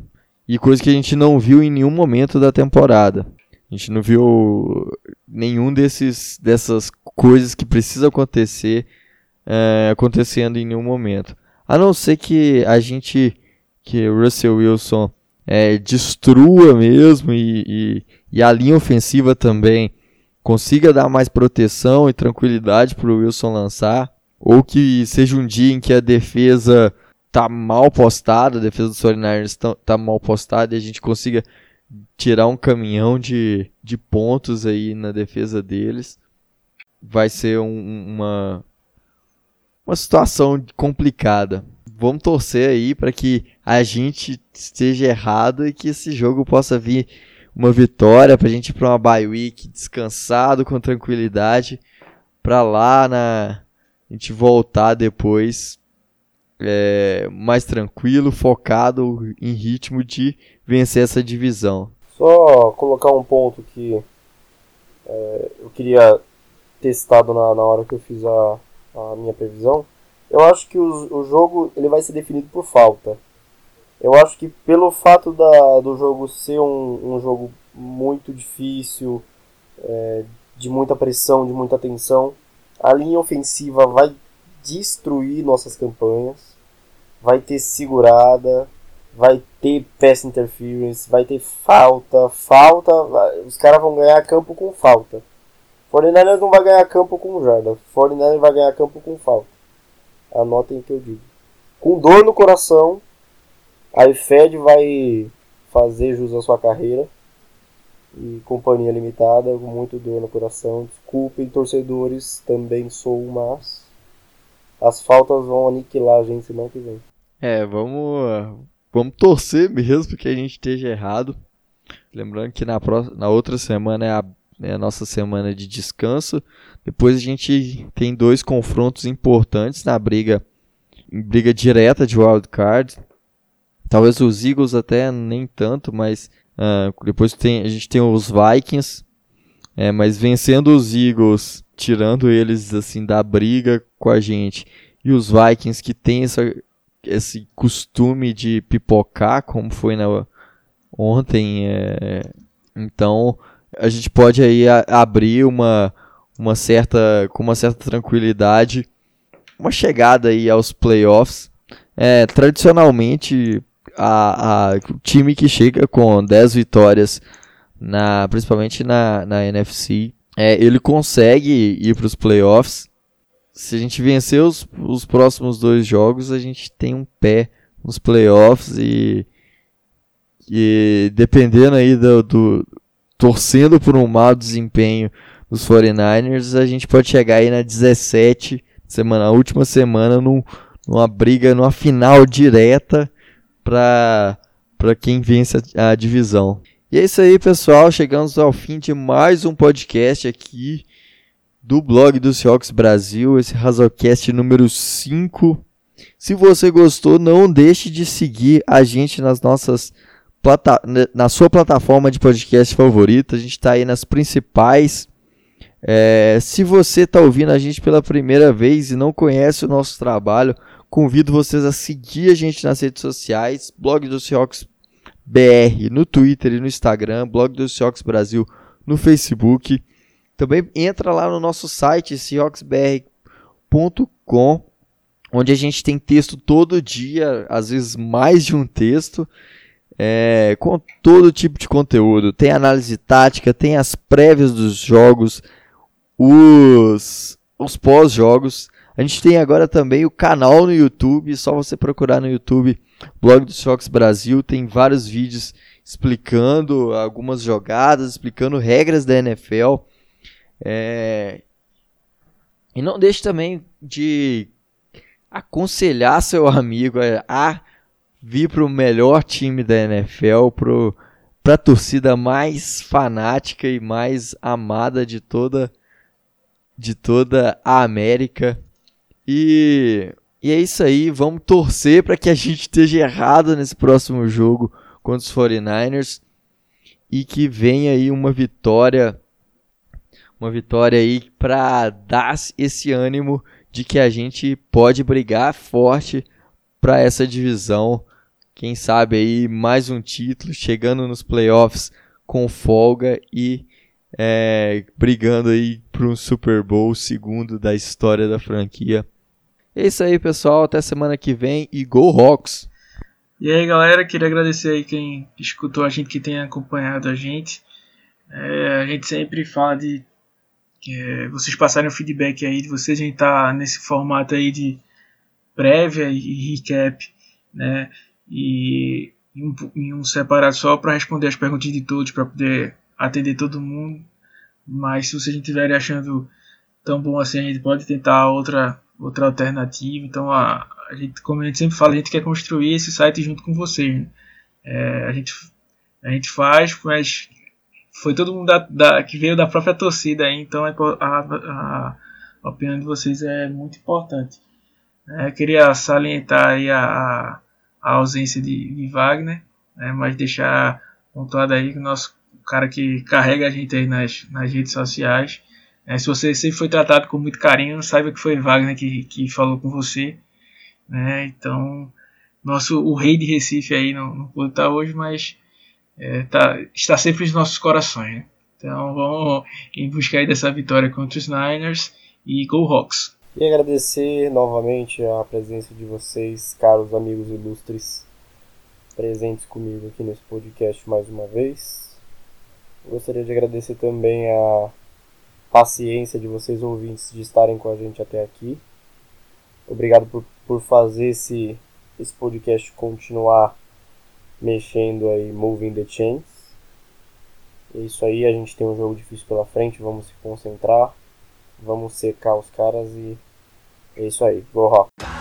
e coisa que a gente não viu em nenhum momento da temporada. A gente não viu nenhum desses dessas coisas que precisam acontecer é, acontecendo em nenhum momento. A não ser que a gente, que o Russell Wilson é, destrua mesmo e, e, e, a linha ofensiva também consiga dar mais proteção e tranquilidade para o Wilson lançar. Ou que seja um dia em que a defesa tá mal postada, a defesa dos 49ers tá, tá mal postada e a gente consiga tirar um caminhão de, de pontos aí na defesa deles. Vai ser um, uma, uma situação complicada. Vamos torcer aí para que a gente esteja errado e que esse jogo possa vir uma vitória para a gente ir para uma bye week descansado, com tranquilidade, para lá na a gente voltar depois é, mais tranquilo, focado em ritmo de vencer essa divisão. Só colocar um ponto que é, eu queria testado na, na hora que eu fiz a, a minha previsão. Eu acho que o, o jogo ele vai ser definido por falta. Eu acho que pelo fato da, do jogo ser um, um jogo muito difícil, é, de muita pressão, de muita tensão, a linha ofensiva vai destruir nossas campanhas, vai ter segurada, vai ter pass interference, vai ter falta, falta, os caras vão ganhar campo com falta. 49ers não vai ganhar campo com jarda, 49ers vai ganhar campo com falta. Anotem o que eu digo. Com dor no coração, a IFED vai fazer jus à sua carreira. E companhia limitada, com muito dor no coração. Desculpem, torcedores, também sou, mas as faltas vão aniquilar a gente semana que vem. É, vamos Vamos torcer mesmo que a gente esteja errado. Lembrando que na, próxima, na outra semana é a, é a nossa semana de descanso. Depois a gente tem dois confrontos importantes na briga, em briga direta de wild card. Talvez os Eagles até nem tanto, mas uh, depois tem, a gente tem os Vikings. É, mas vencendo os Eagles, tirando eles assim da briga com a gente, e os Vikings que tem essa esse costume de pipocar, como foi na, ontem. É, então a gente pode aí a, abrir uma, uma certa, com uma certa tranquilidade uma chegada aí aos playoffs. É, tradicionalmente, a, a, o time que chega com 10 vitórias, na, principalmente na, na NFC, é, ele consegue ir para os playoffs se a gente vencer os, os próximos dois jogos, a gente tem um pé nos playoffs e, e dependendo aí do, do torcendo por um mau desempenho dos 49ers, a gente pode chegar aí na 17, semana, a última semana num, numa briga, numa final direta para para quem vence a, a divisão. E é isso aí, pessoal. Chegamos ao fim de mais um podcast aqui do blog do Seahawks Brasil, esse Razorcast número 5. Se você gostou, não deixe de seguir a gente nas nossas plata na sua plataforma de podcast favorita. A gente está aí nas principais. É, se você está ouvindo a gente pela primeira vez e não conhece o nosso trabalho, convido vocês a seguir a gente nas redes sociais, blog do Seahawks BR no Twitter e no Instagram, blog do Seahawks Brasil no Facebook. Também entra lá no nosso site seahawksbr.com, onde a gente tem texto todo dia, às vezes mais de um texto, é, com todo tipo de conteúdo. Tem análise tática, tem as prévias dos jogos, os, os pós-jogos. A gente tem agora também o canal no YouTube, só você procurar no YouTube Blog do Seahawks Brasil, tem vários vídeos explicando algumas jogadas, explicando regras da NFL. É... E não deixe também de aconselhar seu amigo a vir para o melhor time da NFL, para a torcida mais fanática e mais amada de toda de toda a América. E, e é isso aí, vamos torcer para que a gente esteja errado nesse próximo jogo contra os 49ers e que venha aí uma vitória uma vitória aí para dar esse ânimo de que a gente pode brigar forte para essa divisão. Quem sabe aí mais um título, chegando nos playoffs com folga e é, brigando aí para um Super Bowl segundo da história da franquia. É isso aí, pessoal. Até semana que vem e Go Hawks! E aí, galera, queria agradecer aí quem escutou a gente, que tem acompanhado a gente. É, a gente sempre fala de é, vocês passarem o feedback aí de vocês. A gente tá nesse formato aí de prévia e recap, né? E em um, em um separado só para responder as perguntas de todos, para poder atender todo mundo. Mas se vocês não estiverem achando tão bom assim, a gente pode tentar outra, outra alternativa. Então, a, a gente, como a gente sempre fala, a gente quer construir esse site junto com vocês. Né? É, a, gente, a gente faz, mas foi todo mundo da, da, que veio da própria torcida aí, então é a, a, a opinião de vocês é muito importante. É, queria salientar a, a, ausência de, de Wagner, né, mas deixar pontuado aí que o nosso cara que carrega a gente aí nas, nas redes sociais. É, se você sempre foi tratado com muito carinho, saiba que foi Wagner que, que falou com você. Né, então, nosso, o rei de Recife aí não, não pôde estar hoje, mas é, tá, está sempre nos nossos corações. Né? Então vamos em busca dessa vitória contra os Niners e Go Hawks. E agradecer novamente a presença de vocês, caros amigos ilustres, presentes comigo aqui nesse podcast mais uma vez. Gostaria de agradecer também a paciência de vocês ouvintes de estarem com a gente até aqui. Obrigado por, por fazer esse, esse podcast continuar mexendo aí, moving the chains. É isso aí, a gente tem um jogo difícil pela frente, vamos se concentrar, vamos secar os caras e é isso aí, go rock.